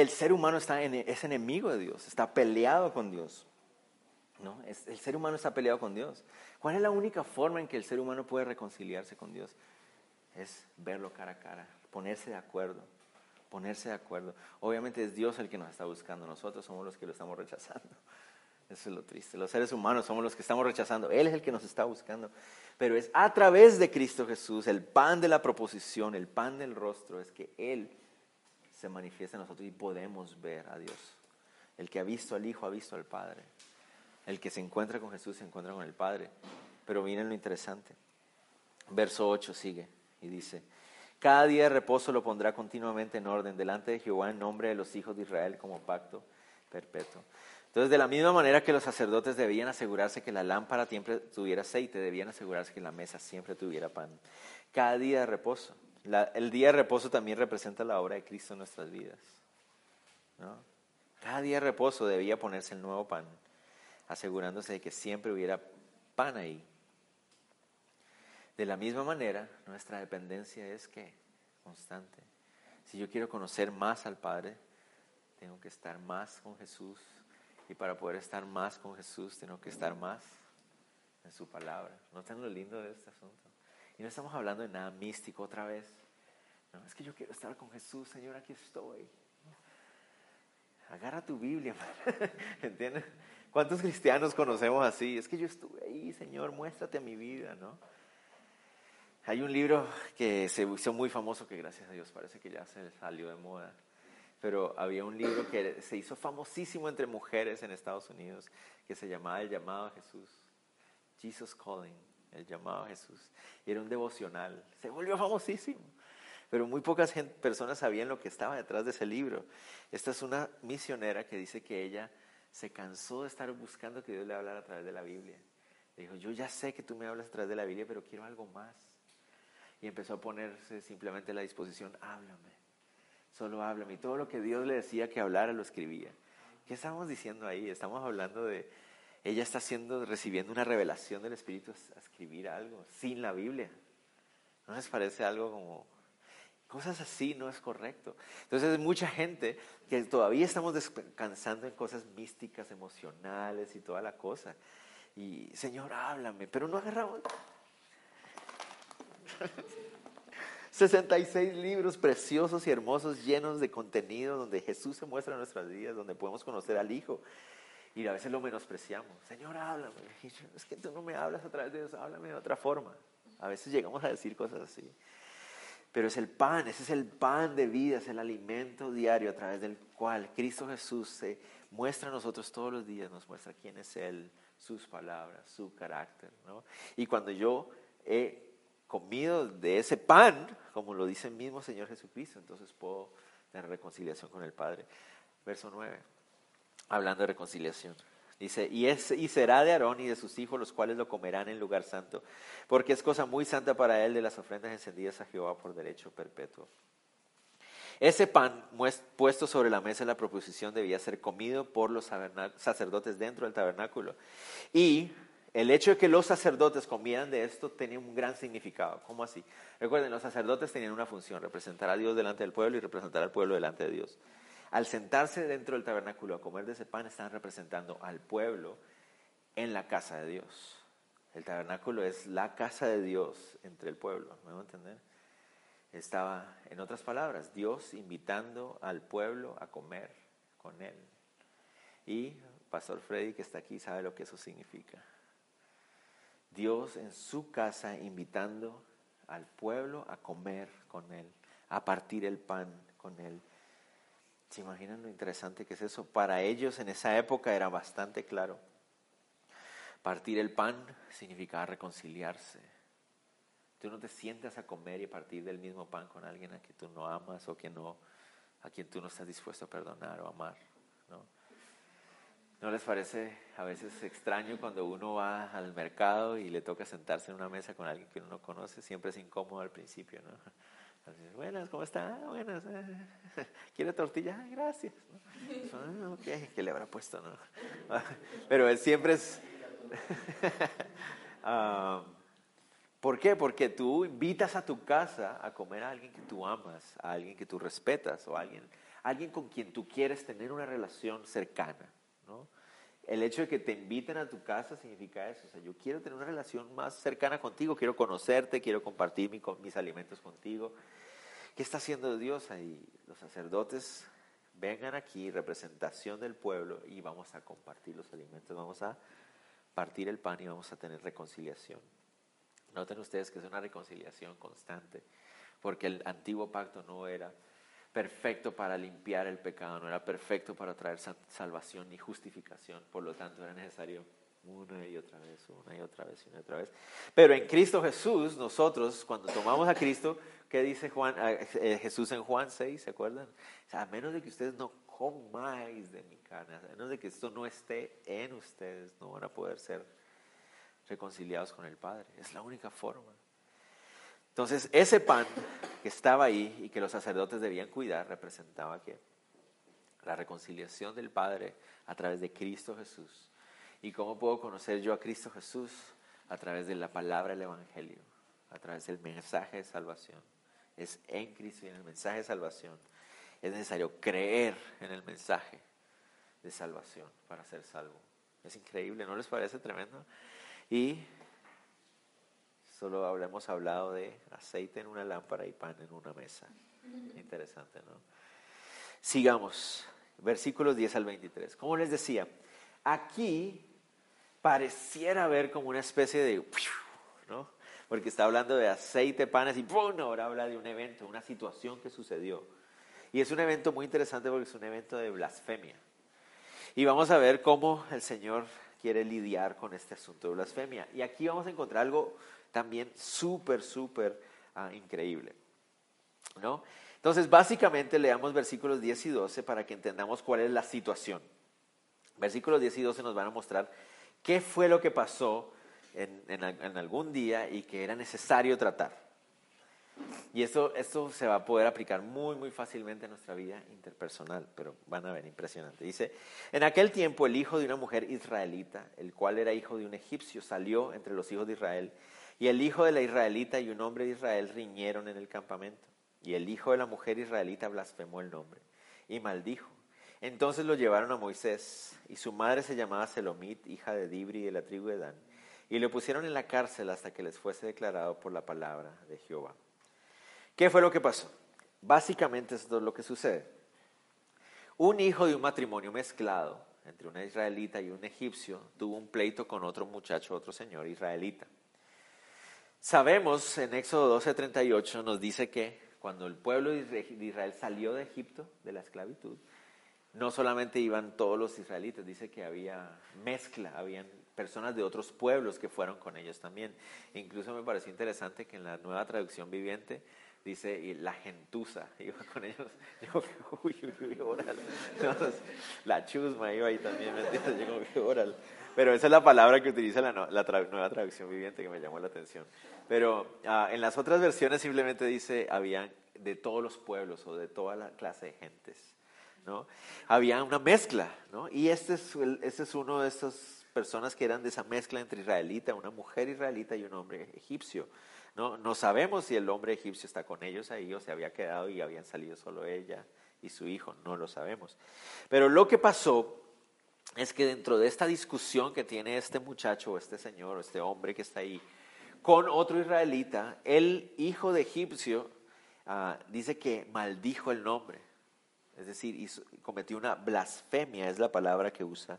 el ser humano está es enemigo de Dios, está peleado con Dios. ¿no? el ser humano está peleado con Dios. ¿Cuál es la única forma en que el ser humano puede reconciliarse con Dios? Es verlo cara a cara, ponerse de acuerdo, ponerse de acuerdo. Obviamente es Dios el que nos está buscando, nosotros somos los que lo estamos rechazando. Eso es lo triste. Los seres humanos somos los que estamos rechazando. Él es el que nos está buscando. Pero es a través de Cristo Jesús, el pan de la proposición, el pan del rostro, es que Él se manifiesta en nosotros y podemos ver a Dios. El que ha visto al Hijo ha visto al Padre. El que se encuentra con Jesús se encuentra con el Padre. Pero miren lo interesante. Verso 8 sigue y dice, cada día de reposo lo pondrá continuamente en orden delante de Jehová en nombre de los hijos de Israel como pacto perpetuo. Entonces, de la misma manera que los sacerdotes debían asegurarse que la lámpara siempre tuviera aceite, debían asegurarse que la mesa siempre tuviera pan. Cada día de reposo. El día de reposo también representa la obra de Cristo en nuestras vidas. Cada día de reposo debía ponerse el nuevo pan, asegurándose de que siempre hubiera pan ahí. De la misma manera, nuestra dependencia es que constante. Si yo quiero conocer más al Padre, tengo que estar más con Jesús. Y para poder estar más con Jesús, tengo que estar más en su palabra. ¿Notan lo lindo de este asunto? Y no estamos hablando de nada místico otra vez. Es que yo quiero estar con Jesús, Señor, aquí estoy. Agarra tu Biblia, ¿entiendes? ¿Cuántos cristianos conocemos así? Es que yo estuve ahí, Señor, muéstrate a mi vida, ¿no? Hay un libro que se hizo muy famoso, que gracias a Dios parece que ya se salió de moda, pero había un libro que se hizo famosísimo entre mujeres en Estados Unidos, que se llamaba El llamado a Jesús, Jesus Calling, el llamado Jesús. Era un devocional, se volvió famosísimo, pero muy pocas personas sabían lo que estaba detrás de ese libro. Esta es una misionera que dice que ella se cansó de estar buscando que Dios le hablara a través de la Biblia. Le dijo, yo ya sé que tú me hablas a través de la Biblia, pero quiero algo más y empezó a ponerse simplemente a la disposición, háblame, solo háblame. Y todo lo que Dios le decía que hablara lo escribía. ¿Qué estamos diciendo ahí? Estamos hablando de, ella está haciendo, recibiendo una revelación del Espíritu a escribir algo sin la Biblia. ¿No les parece algo como, cosas así no es correcto? Entonces hay mucha gente que todavía estamos descansando en cosas místicas, emocionales y toda la cosa. Y Señor, háblame, pero no agarramos 66 libros preciosos y hermosos llenos de contenido donde Jesús se muestra en nuestras vidas, donde podemos conocer al Hijo. Y a veces lo menospreciamos. Señor, háblame. Es que tú no me hablas a través de Dios, háblame de otra forma. A veces llegamos a decir cosas así. Pero es el pan, ese es el pan de vida, es el alimento diario a través del cual Cristo Jesús se muestra a nosotros todos los días, nos muestra quién es Él, sus palabras, su carácter. ¿no? Y cuando yo he comido de ese pan, como lo dice el mismo Señor Jesucristo, entonces puedo tener reconciliación con el Padre. Verso 9, hablando de reconciliación. Dice, y, es, y será de Aarón y de sus hijos los cuales lo comerán en lugar santo, porque es cosa muy santa para él de las ofrendas encendidas a Jehová por derecho perpetuo. Ese pan puesto sobre la mesa de la proposición debía ser comido por los sacerdotes dentro del tabernáculo. Y el hecho de que los sacerdotes comieran de esto tenía un gran significado. ¿Cómo así? Recuerden, los sacerdotes tenían una función, representar a Dios delante del pueblo y representar al pueblo delante de Dios. Al sentarse dentro del tabernáculo a comer de ese pan, están representando al pueblo en la casa de Dios. El tabernáculo es la casa de Dios entre el pueblo, ¿me van a entender? Estaba, en otras palabras, Dios invitando al pueblo a comer con él. Y Pastor Freddy, que está aquí, sabe lo que eso significa. Dios en su casa invitando al pueblo a comer con Él, a partir el pan con Él. ¿Se imaginan lo interesante que es eso? Para ellos en esa época era bastante claro. Partir el pan significaba reconciliarse. Tú no te sientas a comer y partir del mismo pan con alguien a quien tú no amas o que no, a quien tú no estás dispuesto a perdonar o amar. ¿no? ¿No les parece a veces extraño cuando uno va al mercado y le toca sentarse en una mesa con alguien que uno no conoce? Siempre es incómodo al principio, ¿no? Buenas, ¿cómo está? Ah, buenas. Eh. ¿Quiere tortilla? Ah, gracias. Ah, ok, ¿qué le habrá puesto? No? Pero siempre es... ¿Por qué? Porque tú invitas a tu casa a comer a alguien que tú amas, a alguien que tú respetas o a alguien, alguien con quien tú quieres tener una relación cercana. El hecho de que te inviten a tu casa significa eso. O sea, yo quiero tener una relación más cercana contigo, quiero conocerte, quiero compartir mis alimentos contigo. ¿Qué está haciendo Dios ahí? Los sacerdotes vengan aquí, representación del pueblo, y vamos a compartir los alimentos, vamos a partir el pan y vamos a tener reconciliación. Noten ustedes que es una reconciliación constante, porque el antiguo pacto no era perfecto para limpiar el pecado, no era perfecto para traer salvación ni justificación, por lo tanto era necesario una y otra vez, una y otra vez una y otra vez. Pero en Cristo Jesús, nosotros, cuando tomamos a Cristo, ¿qué dice Juan, eh, Jesús en Juan 6? ¿Se acuerdan? a menos de que ustedes no comáis de mi carne, a menos de que esto no esté en ustedes, no van a poder ser reconciliados con el Padre. Es la única forma. Entonces, ese pan que estaba ahí y que los sacerdotes debían cuidar representaba que la reconciliación del Padre a través de Cristo Jesús. ¿Y cómo puedo conocer yo a Cristo Jesús? A través de la palabra del Evangelio, a través del mensaje de salvación. Es en Cristo y en el mensaje de salvación. Es necesario creer en el mensaje de salvación para ser salvo. Es increíble, ¿no les parece tremendo? Y solo habremos hablado de aceite en una lámpara y pan en una mesa. Interesante, ¿no? Sigamos, versículos 10 al 23. Como les decía, aquí pareciera haber como una especie de, ¿no? Porque está hablando de aceite, panes y ¡pum! ahora habla de un evento, una situación que sucedió. Y es un evento muy interesante porque es un evento de blasfemia. Y vamos a ver cómo el Señor quiere lidiar con este asunto de blasfemia. Y aquí vamos a encontrar algo también súper, súper ah, increíble. ¿no? Entonces, básicamente leamos versículos 10 y 12 para que entendamos cuál es la situación. Versículos 10 y 12 nos van a mostrar qué fue lo que pasó en, algún día y que era necesario tratar. Y esto, esto se va a poder aplicar muy, muy fácilmente en nuestra vida interpersonal, pero van a ver, impresionante. Dice, en aquel tiempo el hijo de una mujer israelita, el cual era hijo de un egipcio, salió entre los hijos de Israel, y el hijo de la israelita y un hombre de Israel riñeron en el campamento. Y el hijo de la mujer israelita blasfemó el nombre y maldijo. Entonces lo llevaron a Moisés, y su madre se llamaba Selomit, hija de Dibri de la tribu de Dan, y lo pusieron en la cárcel hasta que les fuese declarado por la palabra de Jehová. ¿Qué fue lo que pasó? Básicamente esto es lo que sucede. Un hijo de un matrimonio mezclado entre una israelita y un egipcio tuvo un pleito con otro muchacho, otro señor israelita. Sabemos en Éxodo 12:38 nos dice que cuando el pueblo de Israel salió de Egipto, de la esclavitud, no solamente iban todos los israelitas, dice que había mezcla, habían personas de otros pueblos que fueron con ellos también. Incluso me pareció interesante que en la nueva traducción viviente dice la gentuza iba con ellos. Órale. la chusma iba ahí también, ¿me entiendes? Yo que órale. Pero esa es la palabra que utiliza la, nueva traducción viviente que me llamó la atención. Pero ah, en las otras versiones simplemente dice, habían de todos los pueblos o de toda la clase de gentes. ¿no? Había una mezcla, ¿no? Y este es, este es uno de esas personas que eran de esa mezcla entre israelita, una mujer israelita y un hombre egipcio. No, no sabemos si el hombre egipcio está con ellos ahí o se había quedado y habían salido solo ella y su hijo, no lo sabemos. Pero lo que pasó es que dentro de esta discusión que tiene este muchacho este señor este hombre que está ahí con otro israelita, el hijo de egipcio ah, dice que maldijo el nombre, es decir, cometió una blasfemia, es la palabra que usa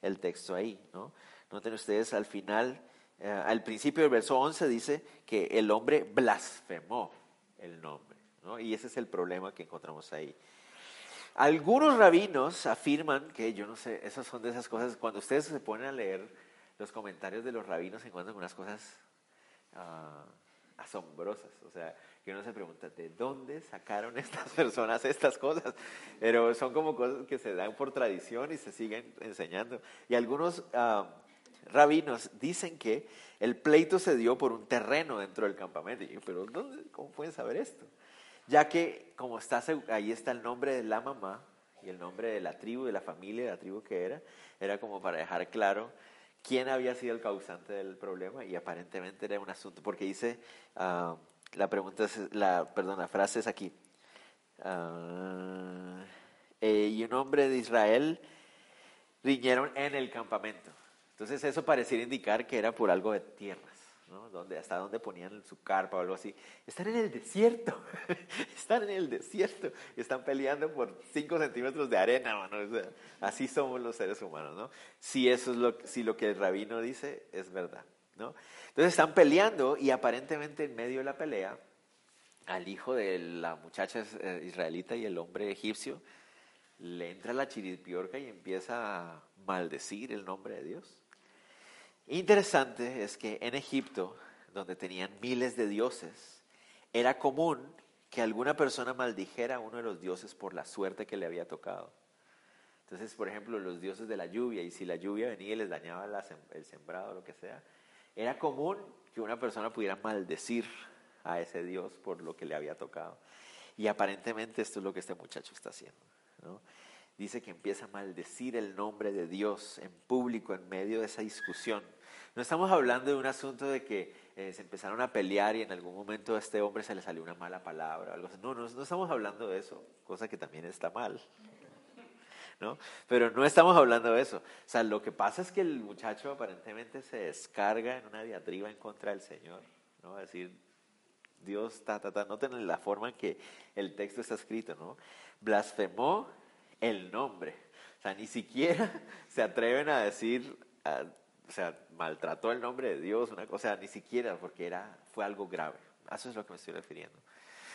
el texto ahí. ¿no? Noten ustedes al final, eh, al principio del verso 11 dice que el hombre blasfemó el nombre, ¿no? y ese es el problema que encontramos ahí. Algunos rabinos afirman que, yo no sé, esas son de esas cosas, cuando ustedes se ponen a leer los comentarios de los rabinos, se encuentran unas cosas ah, asombrosas. O sea, que uno se pregunta, ¿de dónde sacaron estas personas estas cosas? Pero son como cosas que se dan por tradición y se siguen enseñando. Y algunos ah, rabinos dicen que el pleito se dio por un terreno dentro del campamento. Y yo, pero ¿dónde, ¿cómo pueden saber esto? Ya que como está, ahí está el nombre de la mamá y el nombre de la tribu, de la familia, de la tribu que era, era como para dejar claro quién había sido el causante del problema y aparentemente era un asunto, porque dice, ah, la pregunta es, la, perdón, la frase es aquí, ah, eh, y un hombre de Israel riñeron en el campamento. Entonces eso pareciera indicar que era por algo de tierras. Donde, hasta donde ponían su carpa o algo así. Están en el desierto, están en el desierto están peleando por 5 centímetros de arena, así somos los seres humanos, ¿no? Si eso es lo, si lo que el rabino dice es verdad, ¿no? Entonces están peleando y aparentemente en medio de la pelea al hijo de la muchacha eh, israelita y el hombre egipcio, le entra la chiripiorca y empieza a maldecir el nombre de Dios. Interesante es que en Egipto, donde tenían miles de dioses, era común que alguna persona maldijera a uno de los dioses por la suerte que le había tocado. Entonces, por ejemplo, los dioses de la lluvia, y si la lluvia venía y les dañaba el sembrado o lo que sea, era común que una persona pudiera maldecir a ese dios por lo que le había tocado. Y aparentemente esto es lo que este muchacho está haciendo. Dice que empieza a maldecir el nombre de Dios en público en medio de esa discusión. No estamos hablando de un asunto de que eh, se empezaron a pelear y en algún momento a este hombre se le salió una mala palabra o algo así. No, no, no estamos hablando de eso, cosa que también está mal. ¿no? Pero no estamos hablando de eso. O sea, lo que pasa es que el muchacho aparentemente se descarga en una diatriba en contra del Señor, ¿no? Es decir, Dios, ta, ta, ta, noten la forma en que el texto está escrito, ¿no? Blasfemó el nombre. O sea, ni siquiera se atreven a decir, o sea, maltrató el nombre de Dios, una cosa, ni siquiera, porque era, fue algo grave. Eso es lo que me estoy refiriendo.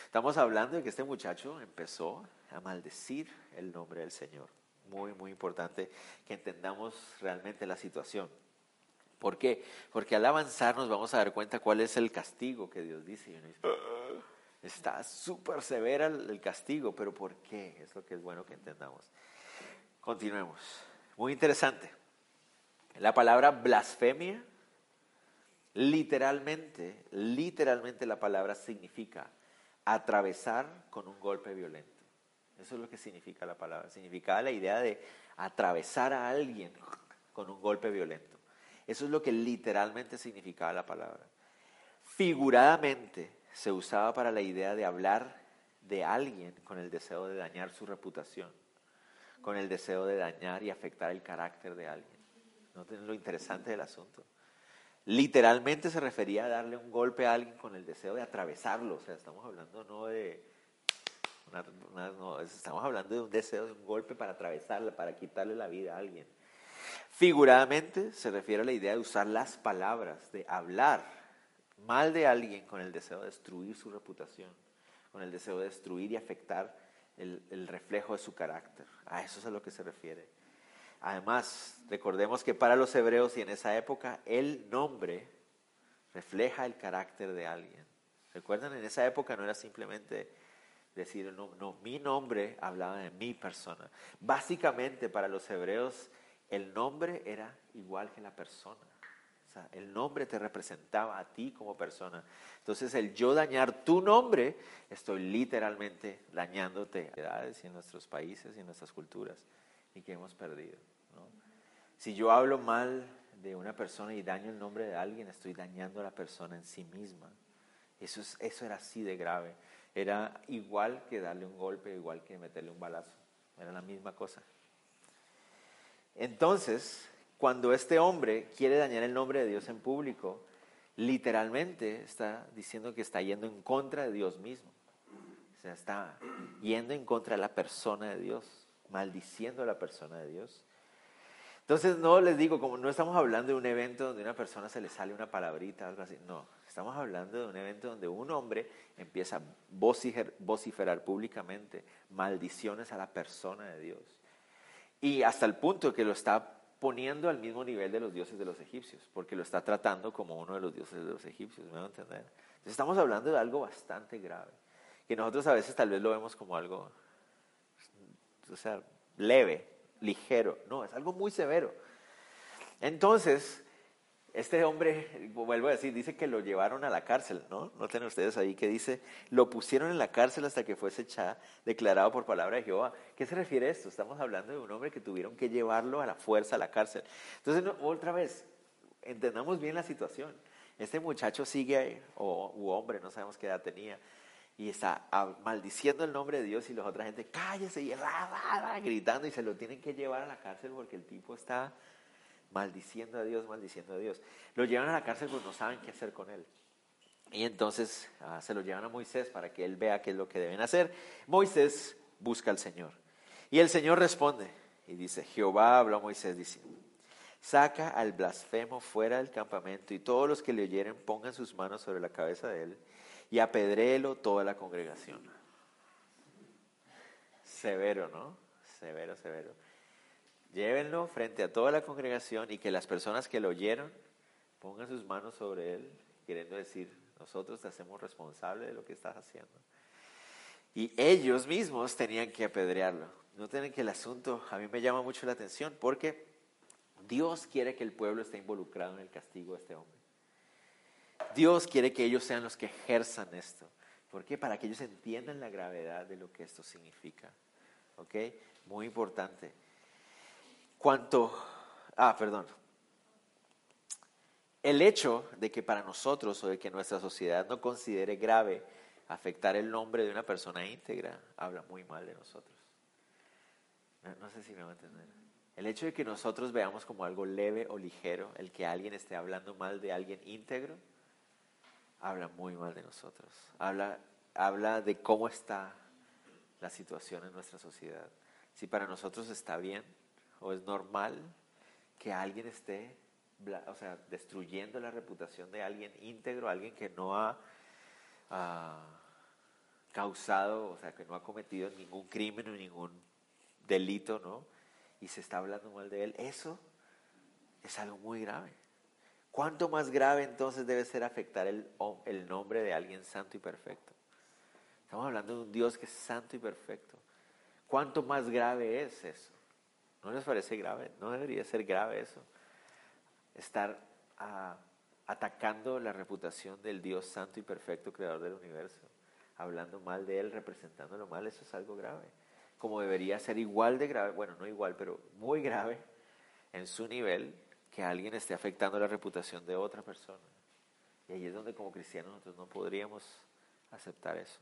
Estamos hablando de que este muchacho empezó a maldecir el nombre del Señor muy, muy importante que entendamos realmente la situación. ¿Por qué? Porque al avanzar nos vamos a dar cuenta cuál es el castigo que Dios dice. está súper severa el castigo, pero ¿por qué? Es lo que es bueno que entendamos. Continuemos. Muy interesante. La palabra blasfemia, literalmente, literalmente la palabra significa atravesar con un golpe violento. Eso es lo que significa la palabra. Significaba la idea de atravesar a alguien con un golpe violento. Eso es lo que literalmente significaba la palabra. Figuradamente se usaba para la idea de hablar de alguien con el deseo de dañar su reputación, con el deseo de dañar y afectar el carácter de alguien. ¿No lo interesante del asunto? Literalmente se refería a darle un golpe a alguien con el deseo de atravesarlo. O sea, estamos hablando no de no, estamos hablando de un deseo, de un golpe para atravesarla, para quitarle la vida a alguien. Figuradamente se refiere a la idea de usar las palabras, de hablar mal de alguien con el deseo de destruir su reputación, con el deseo de destruir y afectar el, el reflejo de su carácter. A eso es a lo que se refiere. Además, recordemos que para los hebreos y en esa época el nombre refleja el carácter de alguien. ¿Recuerdan? En esa época no era simplemente decir, no, no, mi nombre hablaba de mi persona. Básicamente para los hebreos el nombre era igual que la persona. O sea, el nombre te representaba a ti como persona. Entonces el yo dañar tu nombre, estoy literalmente dañándote en nuestros países y en nuestras culturas y que hemos perdido. Si yo hablo mal de una persona y daño el nombre de alguien, estoy dañando a la persona en sí misma. Eso, es, eso era así de grave. Era igual que darle un golpe, igual que meterle un balazo. Era la misma cosa. Entonces, cuando este hombre quiere dañar el nombre de Dios en público, literalmente está diciendo que está yendo en contra de Dios mismo. O sea, está yendo en contra de la persona de Dios, maldiciendo a la persona de Dios. Entonces, no les digo, como no estamos hablando de un evento donde a una persona se le sale una palabrita, algo así. No, estamos hablando de un evento donde un hombre empieza a vociferar públicamente maldiciones a la persona de Dios. Y hasta el punto que lo está poniendo al mismo nivel de los dioses de los egipcios, porque lo está tratando como uno de los dioses de los egipcios, ¿me van a entender? Entonces estamos hablando de algo bastante grave, que nosotros a veces tal vez lo vemos como algo, o sea, leve, ligero. No, es algo muy severo. Entonces, este hombre, vuelvo a decir, dice que lo llevaron a la cárcel, ¿no? Noten ustedes ahí que dice, lo pusieron en la cárcel hasta que fuese echado, declarado por palabra de Jehová. ¿Qué se refiere a esto? Estamos hablando de un hombre que tuvieron que llevarlo a la fuerza a la cárcel. Entonces, otra vez, entendamos bien la situación. Este muchacho sigue, o u hombre, no sabemos qué edad tenía, y está maldiciendo el nombre de Dios y la otra gente, cállese y gritando y se lo tienen que llevar a la cárcel porque el tipo está maldiciendo a Dios, maldiciendo a Dios. Lo llevan a la cárcel porque no saben qué hacer con él. Y entonces ah, se lo llevan a Moisés para que él vea qué es lo que deben hacer. Moisés busca al Señor. Y el Señor responde y dice, Jehová habló a Moisés diciendo, saca al blasfemo fuera del campamento y todos los que le oyeren pongan sus manos sobre la cabeza de él y apedréelo toda la congregación. Severo, ¿no? Severo, severo. Llévenlo frente a toda la congregación y que las personas que lo oyeron pongan sus manos sobre él, queriendo decir, nosotros te hacemos responsable de lo que estás haciendo. Y ellos mismos tenían que apedrearlo. No tienen que el asunto, a mí me llama mucho la atención porque Dios quiere que el pueblo esté involucrado en el castigo de este hombre. Dios quiere que ellos sean los que ejerzan esto. ¿Por qué? Para que ellos entiendan la gravedad de lo que esto significa. ¿Ok? Muy importante. Cuanto, ah, perdón. El hecho de que para nosotros o de que nuestra sociedad no considere grave afectar el nombre de una persona íntegra, habla muy mal de nosotros. No, sé si me va a entender. El hecho de que nosotros veamos como algo leve o ligero el que alguien esté hablando mal de alguien íntegro, habla muy mal de nosotros. Habla, habla de cómo está la situación en nuestra sociedad. Si para nosotros está bien o es normal que alguien esté o sea, destruyendo la reputación de alguien íntegro, alguien que no ha causado, o sea, que no ha cometido ningún crimen o ningún delito, ¿no? Y se está hablando mal de él, eso es algo muy grave. ¿Cuánto más grave entonces debe ser afectar el, nombre de alguien santo y perfecto? Estamos hablando de un Dios que es santo y perfecto. ¿Cuánto más grave es eso? ¿No les parece grave? ¿No debería ser grave eso? Estar ah, atacando la reputación del Dios santo y perfecto, creador del universo, hablando mal de Él, representándolo mal, eso es algo grave. Como debería ser igual de grave, bueno, no igual, pero muy grave en su nivel que alguien esté afectando la reputación de otra persona. Y ahí es donde como cristianos nosotros no podríamos aceptar eso.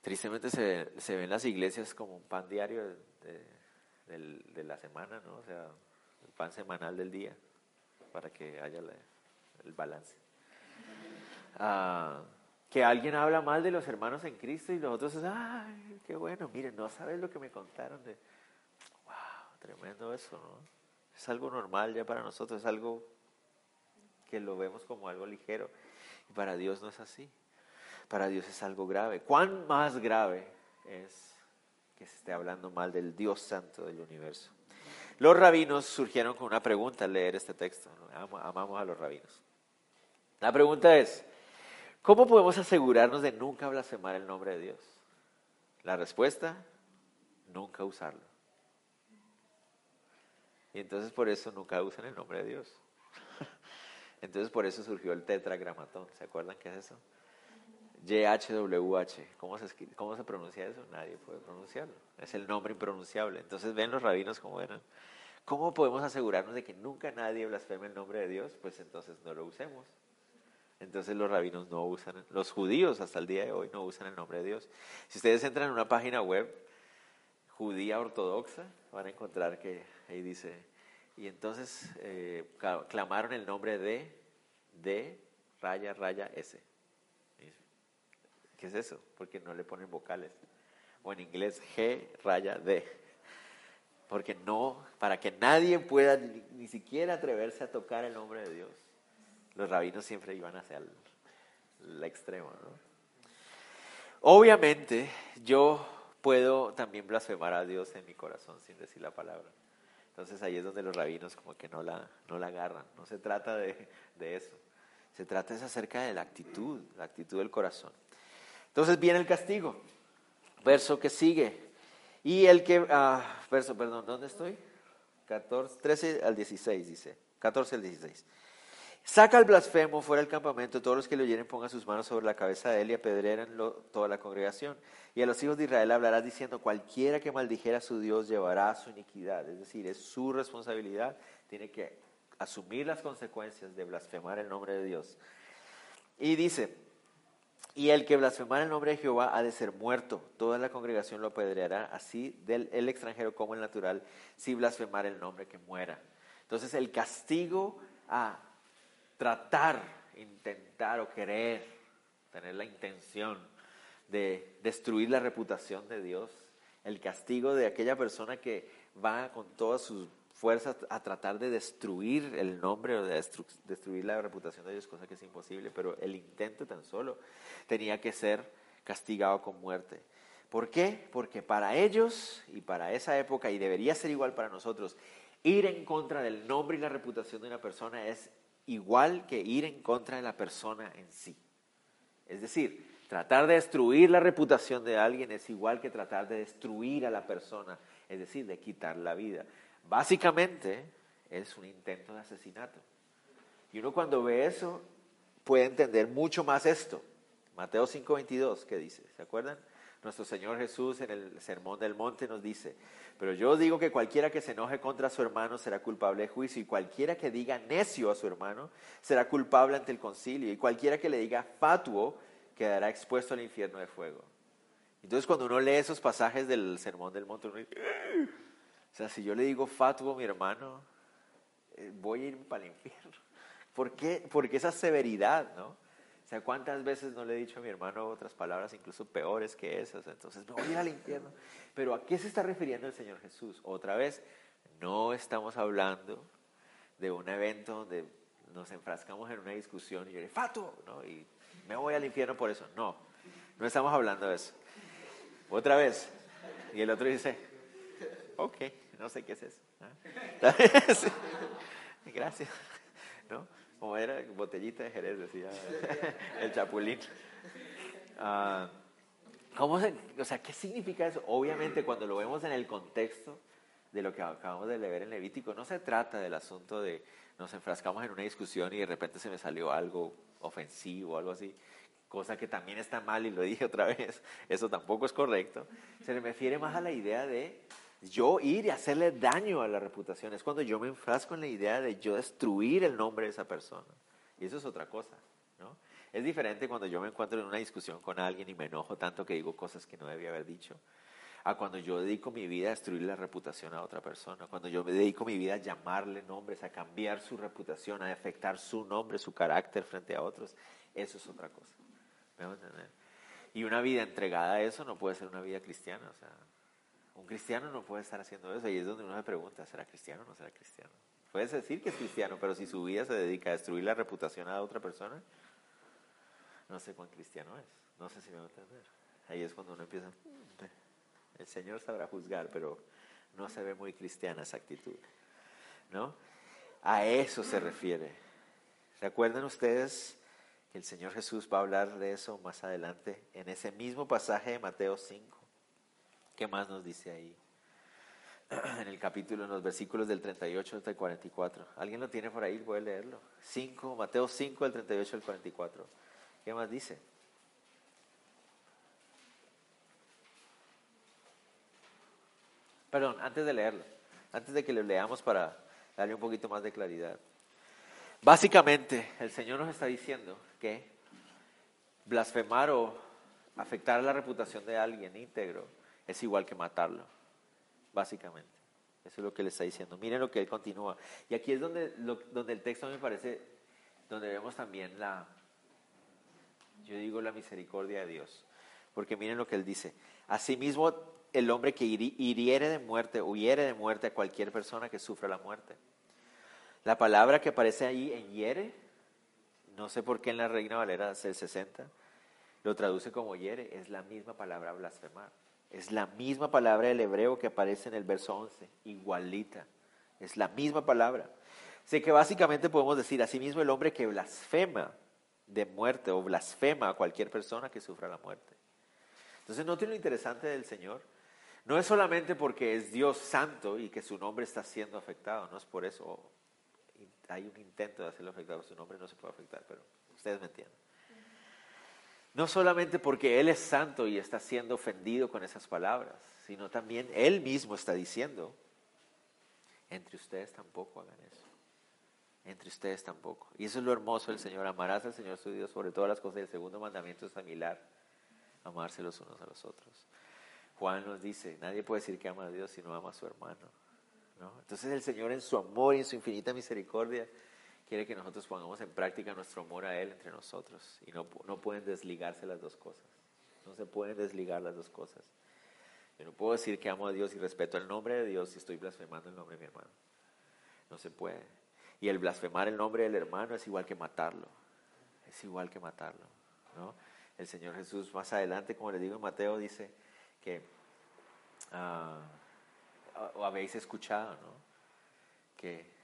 Tristemente se, se ven las iglesias como un pan diario de, la semana, ¿no? O sea, el pan semanal del día, para que haya el balance. Ah, que alguien habla mal de los hermanos en Cristo y los otros, ay, qué bueno, miren, no sabes lo que me contaron de, wow, tremendo eso, ¿no? Es algo normal ya para nosotros, es algo que lo vemos como algo ligero. Y para Dios no es así. Para Dios es algo grave. ¿Cuán más grave es que se esté hablando mal del Dios Santo del universo? Los rabinos surgieron con una pregunta al leer este texto. Amamos a los rabinos. La pregunta es, ¿cómo podemos asegurarnos de nunca blasfemar el nombre de Dios? La respuesta, nunca usarlo. Y entonces por eso nunca usan el nombre de Dios. Entonces por eso surgió el tetragramatón. ¿Se acuerdan qué es eso? YHWH. ¿Cómo se, ¿Cómo se pronuncia eso? Nadie puede pronunciarlo. Es el nombre impronunciable. Entonces ven los rabinos cómo eran. ¿Cómo podemos asegurarnos de que nunca nadie blasfeme el nombre de Dios? Pues entonces no lo usemos. Entonces los rabinos no usan, los judíos hasta el día de hoy no usan el nombre de Dios. Si ustedes entran en una página web judía ortodoxa, van a encontrar que ahí dice, y entonces eh, clamaron el nombre de, de, raya, raya, S. ¿Qué es eso? Porque no le ponen vocales. O en inglés G, raya, D. Porque no, para que nadie pueda ni, siquiera atreverse a tocar el nombre de Dios. Los rabinos siempre iban hacia el, el extremo, ¿no? Obviamente, yo puedo también blasfemar a Dios en mi corazón sin decir la palabra. Entonces ahí es donde los rabinos como que no la, no la agarran. No se trata de, de eso. Se trata es acerca de la actitud, la actitud del corazón. Entonces viene el castigo. Verso que sigue. Y el que, ah, verso, perdón, ¿dónde estoy? 14, 13 al 16 dice. 14 al 16. Saca al blasfemo fuera del campamento, todos los que lo oyeren pongan sus manos sobre la cabeza de él y apedrerenlo toda la congregación. Y a los hijos de Israel hablarás diciendo, cualquiera que maldijera a su Dios llevará su iniquidad. Es decir, es su responsabilidad, tiene que asumir las consecuencias de blasfemar el nombre de Dios. Y dice, y el que blasfemar el nombre de Jehová ha de ser muerto. Toda la congregación lo apedreará, así del el extranjero como el natural, si blasfemar el nombre que muera. Entonces el castigo a tratar, intentar o querer, tener la intención de destruir la reputación de Dios, el castigo de aquella persona que va con todas sus fuerzas a tratar de destruir el nombre o de destruir la reputación de ellos, cosa que es imposible, pero el intento tan solo tenía que ser castigado con muerte. ¿Por qué? Porque para ellos y para esa época, y debería ser igual para nosotros, ir en contra del nombre y la reputación de una persona es igual que ir en contra de la persona en sí. Es decir, tratar de destruir la reputación de alguien es igual que tratar de destruir a la persona, es decir, de quitar la vida. Básicamente es un intento de asesinato. Y uno cuando ve eso puede entender mucho más esto. Mateo 5:22, ¿qué dice? ¿Se acuerdan? Nuestro Señor Jesús en el Sermón del Monte nos dice, pero yo digo que cualquiera que se enoje contra su hermano será culpable de juicio y cualquiera que diga necio a su hermano será culpable ante el concilio y cualquiera que le diga fatuo quedará expuesto al infierno de fuego. Entonces cuando uno lee esos pasajes del Sermón del Monte, uno dice, o sea, si yo le digo fatuo a mi hermano, eh, voy a ir para el infierno. ¿Por qué? Porque esa severidad, ¿no? O sea, ¿cuántas veces no le he dicho a mi hermano otras palabras incluso peores que esas? Entonces, me voy a ir al infierno. Pero ¿a qué se está refiriendo el Señor Jesús? Otra vez, no estamos hablando de un evento donde nos enfrascamos en una discusión y yo le fatuo, ¿no? Y me voy al infierno por eso. No, no estamos hablando de eso. Otra vez. Y el otro dice, ok no sé qué es eso. Gracias. ¿No? Como era botellita de Jerez, decía el chapulín. Ah, ¿cómo se, o sea, ¿qué significa eso? Obviamente cuando lo vemos en el contexto de lo que acabamos de leer en Levítico, no se trata del asunto de nos enfrascamos en una discusión y de repente se me salió algo ofensivo, algo así, cosa que también está mal y lo dije otra vez, eso tampoco es correcto. Se refiere más a la idea de yo ir y hacerle daño a la reputación. Es cuando yo me enfrasco en la idea de yo destruir el nombre de esa persona. Y eso es otra cosa. ¿no? Es diferente cuando yo me encuentro en una discusión con alguien y me enojo tanto que digo cosas que no debía haber dicho, a cuando yo dedico mi vida a destruir la reputación a otra persona, cuando yo me dedico mi vida a llamarle nombres, a cambiar su reputación, a afectar su nombre, su carácter frente a otros. Eso es otra cosa. ¿Me a entender? Y una vida entregada a eso no puede ser una vida cristiana. O sea, un cristiano no puede estar haciendo eso y es donde uno se pregunta, ¿será cristiano o no será cristiano? Puedes decir que es cristiano, pero si su vida se dedica a destruir la reputación a otra persona, no sé cuán cristiano es. No sé si me va a entender. Ahí es cuando uno empieza, mm, el Señor sabrá juzgar, pero no se ve muy cristiana esa actitud. ¿No? A eso se refiere. ¿Recuerdan ustedes que el Señor Jesús va a hablar de eso más adelante en ese mismo pasaje de Mateo 5? ¿Qué más nos dice ahí? En el capítulo, en los versículos del 38 hasta el 44. ¿Alguien lo tiene por ahí? A leerlo. 5, Mateo 5, del 38 al 44. ¿Qué más dice? Perdón, antes de leerlo, antes de que lo leamos para darle un poquito más de claridad. Básicamente, el Señor nos está diciendo que blasfemar o afectar la reputación de alguien íntegro es igual que matarlo, básicamente. Eso es lo que le está diciendo. Miren lo que él continúa. Y aquí es donde, donde el texto me parece, donde vemos también la, yo digo la misericordia de Dios. Porque miren lo que él dice. Asimismo, el hombre que hiriere de muerte, huyere de muerte a cualquier persona que sufra la muerte. La palabra que aparece ahí en hiere, no sé por qué en la Reina Valera el 60, lo traduce como hiere, es la misma palabra blasfemar. Es la misma palabra del hebreo que aparece en el verso 11, igualita. Es la misma palabra. Así que básicamente podemos decir, asimismo el hombre que blasfema de muerte o blasfema a cualquier persona que sufra la muerte. Entonces, noten lo interesante del Señor. No es solamente porque es Dios santo y que su nombre está siendo afectado, no es por eso. Hay un intento de hacerlo afectado, su nombre no se puede afectar, pero ustedes me entienden. No solamente porque Él es santo y está siendo ofendido con esas palabras, sino también Él mismo está diciendo, entre ustedes tampoco hagan eso. Entre ustedes tampoco. Y eso es lo hermoso del Señor. Amarás al Señor su Dios sobre todas las cosas. El segundo mandamiento es similar. Amarse los unos a los otros. Juan nos dice, nadie puede decir que ama a Dios si no ama a su hermano. Entonces el Señor en su amor y en su infinita misericordia quiere que nosotros pongamos en práctica nuestro amor a Él entre nosotros. Y no, no pueden desligarse las dos cosas. No se pueden desligar las dos cosas. Yo no puedo decir que amo a Dios y respeto el nombre de Dios si estoy blasfemando el nombre de mi hermano. No se puede. Y el blasfemar el nombre del hermano es igual que matarlo. Es igual que matarlo. ¿no? El Señor Jesús más adelante, como le digo en Mateo, dice que ah, o habéis escuchado, ¿no? Que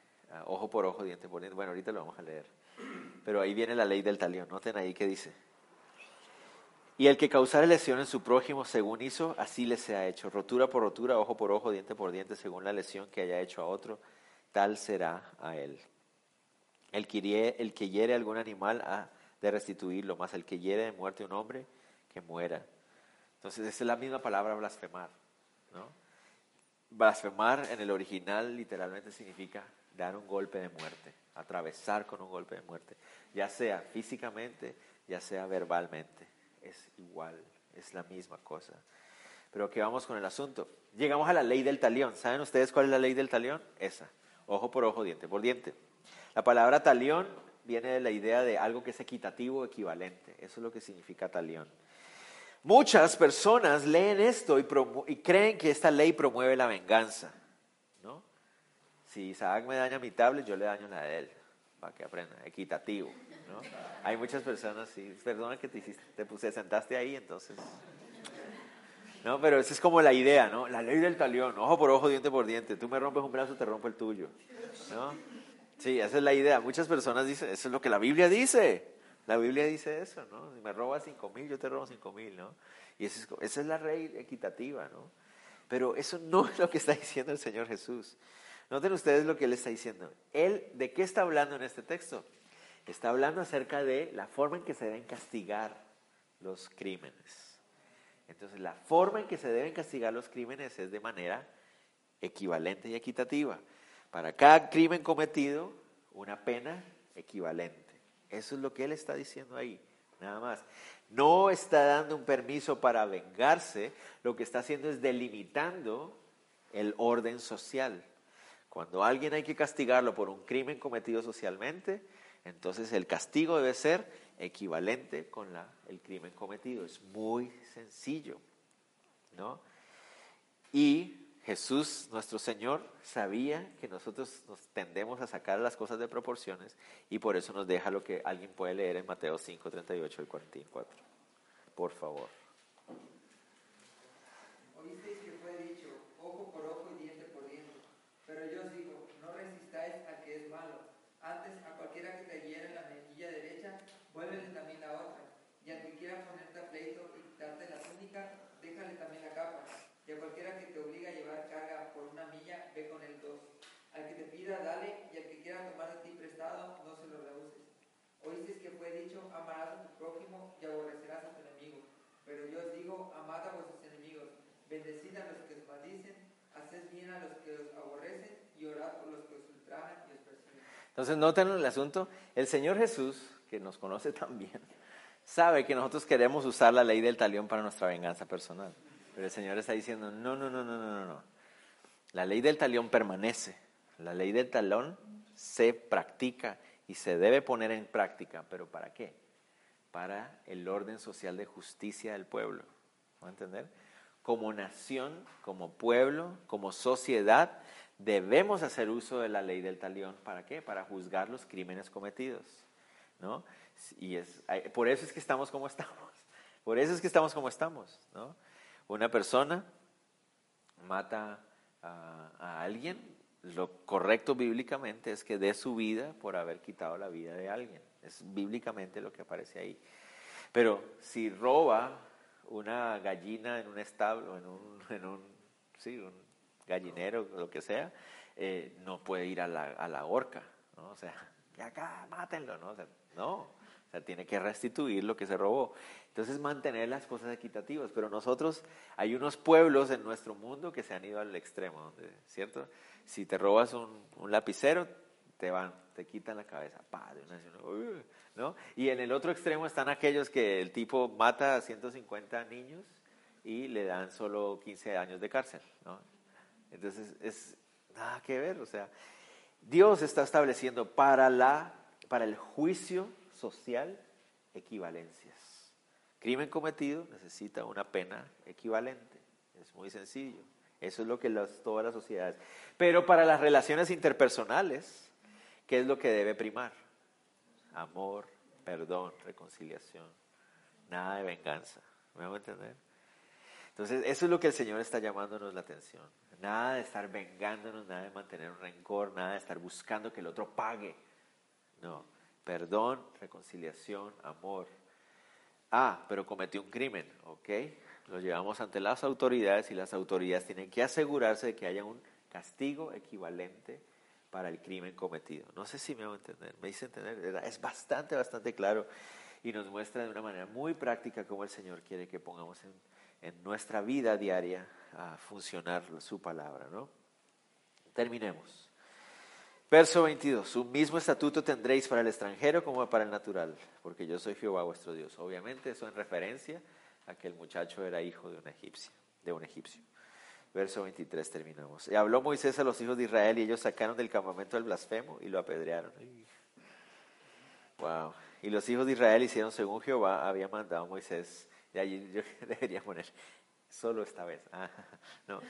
ojo por ojo, diente por diente. Bueno, ahorita lo vamos a leer. Pero ahí viene la ley del talión. Noten ahí que dice. Y el que causare lesión en su prójimo según hizo, así le sea hecho. Rotura por rotura, ojo por ojo, diente por diente, según la lesión que haya hecho a otro, tal será a él. El que, hiere, algún animal ha de restituirlo, más el que hiere de muerte a un hombre, que muera. Entonces, esa es la misma palabra blasfemar. ¿no? Blasfemar en el original literalmente significa dar un golpe de muerte, atravesar con un golpe de muerte, ya sea físicamente, ya sea verbalmente. Es igual, es la misma cosa. Pero que vamos con el asunto. Llegamos a la ley del talión. ¿Saben ustedes cuál es la ley del talión? Esa. Ojo por ojo, diente por diente. La palabra talión viene de la idea de algo que es equitativo equivalente. Eso es lo que significa talión. Muchas personas leen esto y, creen que esta ley promueve la venganza. Si Isaac me daña mi tablet, yo le daño la de él, para que aprenda, equitativo. Hay muchas personas, sí, perdona que te, hiciste, te puse, sentaste ahí, entonces... No, pero esa es como la idea, ¿no? La ley del talión, ojo por ojo, diente por diente. Tú me rompes un brazo, te rompo el tuyo. ¿no? Sí, esa es la idea. Muchas personas dicen, eso es lo que la Biblia dice. La Biblia dice eso, ¿no? Si me robas cinco mil, yo te robo cinco mil, ¿no? Y esa es, la ley equitativa, ¿no? Pero eso no es lo que está diciendo el Señor Jesús. Noten ustedes lo que Él está diciendo. Él, ¿de qué está hablando en este texto? Está hablando acerca de la forma en que se deben castigar los crímenes. Entonces, la forma en que se deben castigar los crímenes es de manera equivalente y equitativa. Para cada crimen cometido, una pena equivalente. Eso es lo que él está diciendo ahí, nada más. No está dando un permiso para vengarse, lo que está haciendo es delimitando el orden social. Cuando alguien hay que castigarlo por un crimen cometido socialmente, entonces el castigo debe ser equivalente con el crimen cometido. Es muy sencillo, ¿no? Y Jesús, nuestro Señor, sabía que nosotros nos tendemos a sacar las cosas de proporciones y por eso nos deja lo que alguien puede leer en Mateo 5, 38 y 44. Por favor.
Oísteis que fue dicho, ojo por ojo y diente por diente. Pero yo os digo, no resistáis al que es malo. Antes, a cualquiera que te hiere la mejilla derecha, vuélvele también la otra. Y al que quiera ponerte a pleito y quitarte la túnica, déjale también la capa. Y a cualquiera que te obliga a llevar carga por una milla, ve con el dos. Al que te pida, dale, y al que quiera tomar de ti prestado, no se lo rehuses. Oísteis que fue dicho, amarás a tu prójimo y aborrecerás a tu enemigo. Pero yo os digo, amad a vuestros enemigos, bendecid a los que os maldicen, haced bien a los que os aborrecen y orad por los que os ultrajan y os persiguen.
Entonces, noten el asunto. El Señor Jesús, que nos conoce tan bien, sabe que nosotros queremos usar la ley del talión para nuestra venganza personal. Pero el Señor está diciendo, no, no, no, no, no, no. La ley del talión permanece. La ley del talón se practica y se debe poner en práctica. ¿Pero para qué? Para el orden social de justicia del pueblo. ¿Va a entender? Como nación, como pueblo, como sociedad, debemos hacer uso de la ley del talión. ¿Para qué? Para juzgar los crímenes cometidos. ¿no? Y es, por eso es que estamos como estamos. Por eso es que estamos como estamos. ¿no? Una persona mata a, alguien, lo correcto bíblicamente es que dé su vida por haber quitado la vida de alguien. Es bíblicamente lo que aparece ahí. Pero si roba una gallina en un establo, en un, un gallinero, lo que sea, eh, no puede ir a la, a la horca, ¿no? O sea, ya acá, mátenlo, ¿no? no, sea, tiene que restituir lo que se robó. Entonces, mantener las cosas equitativas. Pero nosotros, hay unos pueblos en nuestro mundo que se han ido al extremo, ¿cierto? Si te robas un, lapicero, te van, te quitan la cabeza, ¿no? Y en el otro extremo están aquellos que el tipo mata a 150 niños y le dan solo 15 años de cárcel, ¿no? Entonces, es nada que ver, o sea, Dios está estableciendo para, la, para el juicio social equivalencias. Crimen cometido necesita una pena equivalente. Es muy sencillo. Eso es lo que las, todas las sociedades. Pero para las relaciones interpersonales, ¿qué es lo que debe primar? Amor, perdón, reconciliación. Nada de venganza. ¿Me a entender? Entonces, eso es lo que el Señor está llamándonos la atención. Nada de estar vengándonos, nada de mantener un rencor, nada de estar buscando que el otro pague. No, perdón, reconciliación, amor. Ah, pero cometió un crimen, ¿ok? Lo llevamos ante las autoridades y las autoridades tienen que asegurarse de que haya un castigo equivalente para el crimen cometido. No sé si me hago entender, me hice entender, es bastante, bastante claro y nos muestra de una manera muy práctica cómo el Señor quiere que pongamos en, nuestra vida diaria a funcionar su palabra, ¿no? Terminemos. Verso 22. Un mismo estatuto tendréis para el extranjero como para el natural, porque yo soy Jehová vuestro Dios. Obviamente eso en referencia a que el muchacho era hijo de un egipcio, de un egipcio. Verso 23 terminamos. Y habló Moisés a los hijos de Israel y ellos sacaron del campamento el blasfemo y lo apedrearon. Wow. Y los hijos de Israel hicieron según Jehová había mandado Moisés. Y allí yo debería poner, solo esta vez. Ah, no,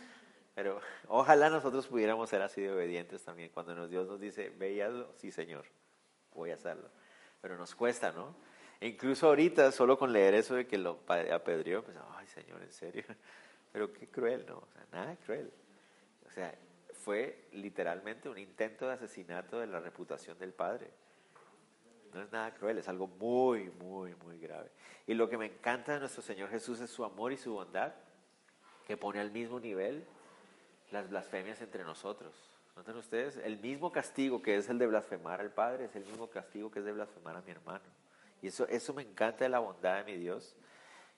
pero ojalá nosotros pudiéramos ser así de obedientes también. Cuando Dios nos dice, ve sí Señor, voy a hacerlo. Pero nos cuesta, ¿no? E incluso ahorita, solo con leer eso de que lo apedreó, pues, ay Señor, en serio. Pero qué cruel, ¿no? Nada cruel. O sea, fue literalmente un intento de asesinato de la reputación del Padre. No es nada cruel, es algo muy, muy, muy grave. Y lo que me encanta de nuestro Señor Jesús es su amor y su bondad, que pone al mismo nivel las blasfemias entre nosotros. ¿Notan ustedes? El mismo castigo que es el de blasfemar al Padre es el mismo castigo que es de blasfemar a mi hermano. Y eso, eso me encanta de la bondad de mi Dios,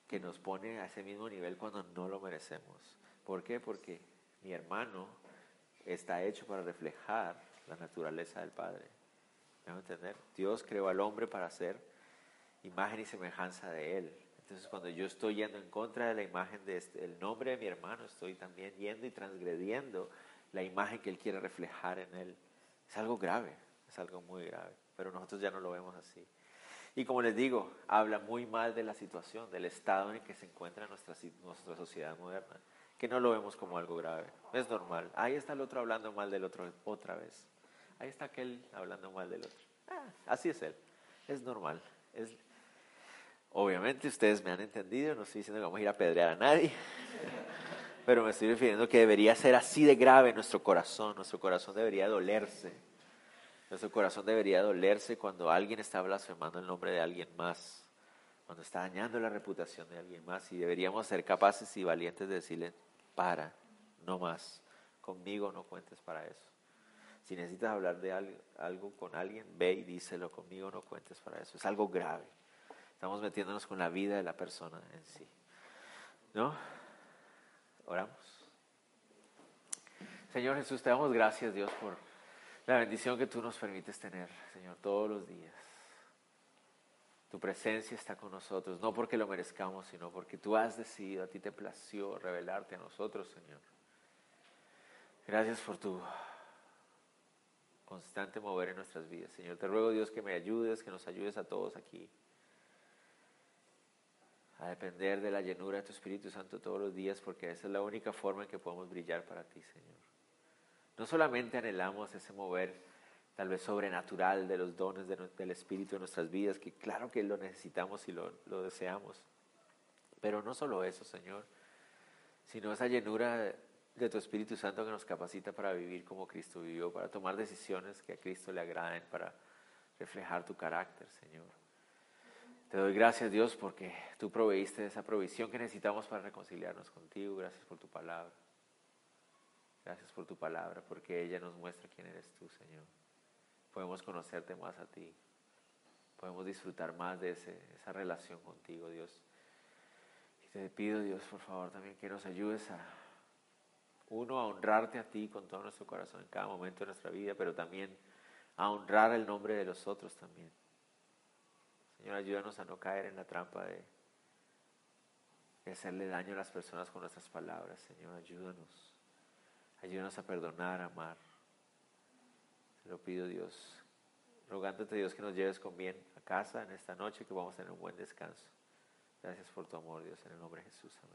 que nos pone a ese mismo nivel cuando no lo merecemos. ¿Por qué? Porque mi hermano está hecho para reflejar la naturaleza del Padre. ¿Me entender? Dios creó al hombre para ser imagen y semejanza de Él. Entonces, cuando yo estoy yendo en contra de la imagen del este, nombre de mi hermano, estoy también yendo y transgrediendo la imagen que Él quiere reflejar en Él. Es algo grave, es algo muy grave, pero nosotros ya no lo vemos así. Y como les digo, habla muy mal de la situación, del estado en el que se encuentra nuestra, nuestra sociedad moderna, que no lo vemos como algo grave. Es normal. Ahí está el otro hablando mal del otro otra vez. Ahí está aquel hablando mal del otro. Ah, así es él. Es normal. Es... Obviamente ustedes me han entendido, no estoy diciendo que vamos a ir a pedrear a nadie, pero me estoy refiriendo que debería ser así de grave nuestro corazón. Nuestro corazón debería dolerse. Nuestro corazón debería dolerse cuando alguien está blasfemando el nombre de alguien más, cuando está dañando la reputación de alguien más. Y deberíamos ser capaces y valientes de decirle, para, no más, conmigo no cuentes para eso. Si necesitas hablar de algo, con alguien, ve y díselo conmigo, no cuentes para eso. Es algo grave. Estamos metiéndonos con la vida de la persona en sí. ¿No? Oramos. Señor Jesús, te damos gracias, Dios, por la bendición que tú nos permites tener, Señor, todos los días. Tu presencia está con nosotros, no porque lo merezcamos, sino porque tú has decidido, a ti te plació revelarte a nosotros, Señor. Gracias por tu constante mover en nuestras vidas. Señor, te ruego Dios que me ayudes, que nos ayudes a todos aquí a depender de la llenura de tu Espíritu Santo todos los días, porque esa es la única forma en que podemos brillar para ti, Señor. No solamente anhelamos ese mover tal vez sobrenatural de los dones del Espíritu en nuestras vidas, que claro que lo necesitamos y lo, lo deseamos, pero no solo eso, Señor, sino esa llenura de tu Espíritu Santo que nos capacita para vivir como Cristo vivió, para tomar decisiones que a Cristo le agraden, para reflejar tu carácter, Señor. Te doy gracias, Dios, porque tú proveíste esa provisión que necesitamos para reconciliarnos contigo. Gracias por tu palabra. Gracias por tu palabra, porque ella nos muestra quién eres tú, Señor. Podemos conocerte más a ti. Podemos disfrutar más de esa relación contigo, Dios. Y te pido, Dios, por favor, también que nos ayudes a uno, a honrarte a ti con todo nuestro corazón en cada momento de nuestra vida, pero también a honrar el nombre de los otros también. Señor, ayúdanos a no caer en la trampa de, hacerle daño a las personas con nuestras palabras. Señor, ayúdanos. Ayúdanos a perdonar, a amar. Te lo pido, Dios. Rogándote, Dios, que nos lleves con bien a casa en esta noche, que vamos a tener un buen descanso. Gracias por tu amor, Dios, en el nombre de Jesús. Amén.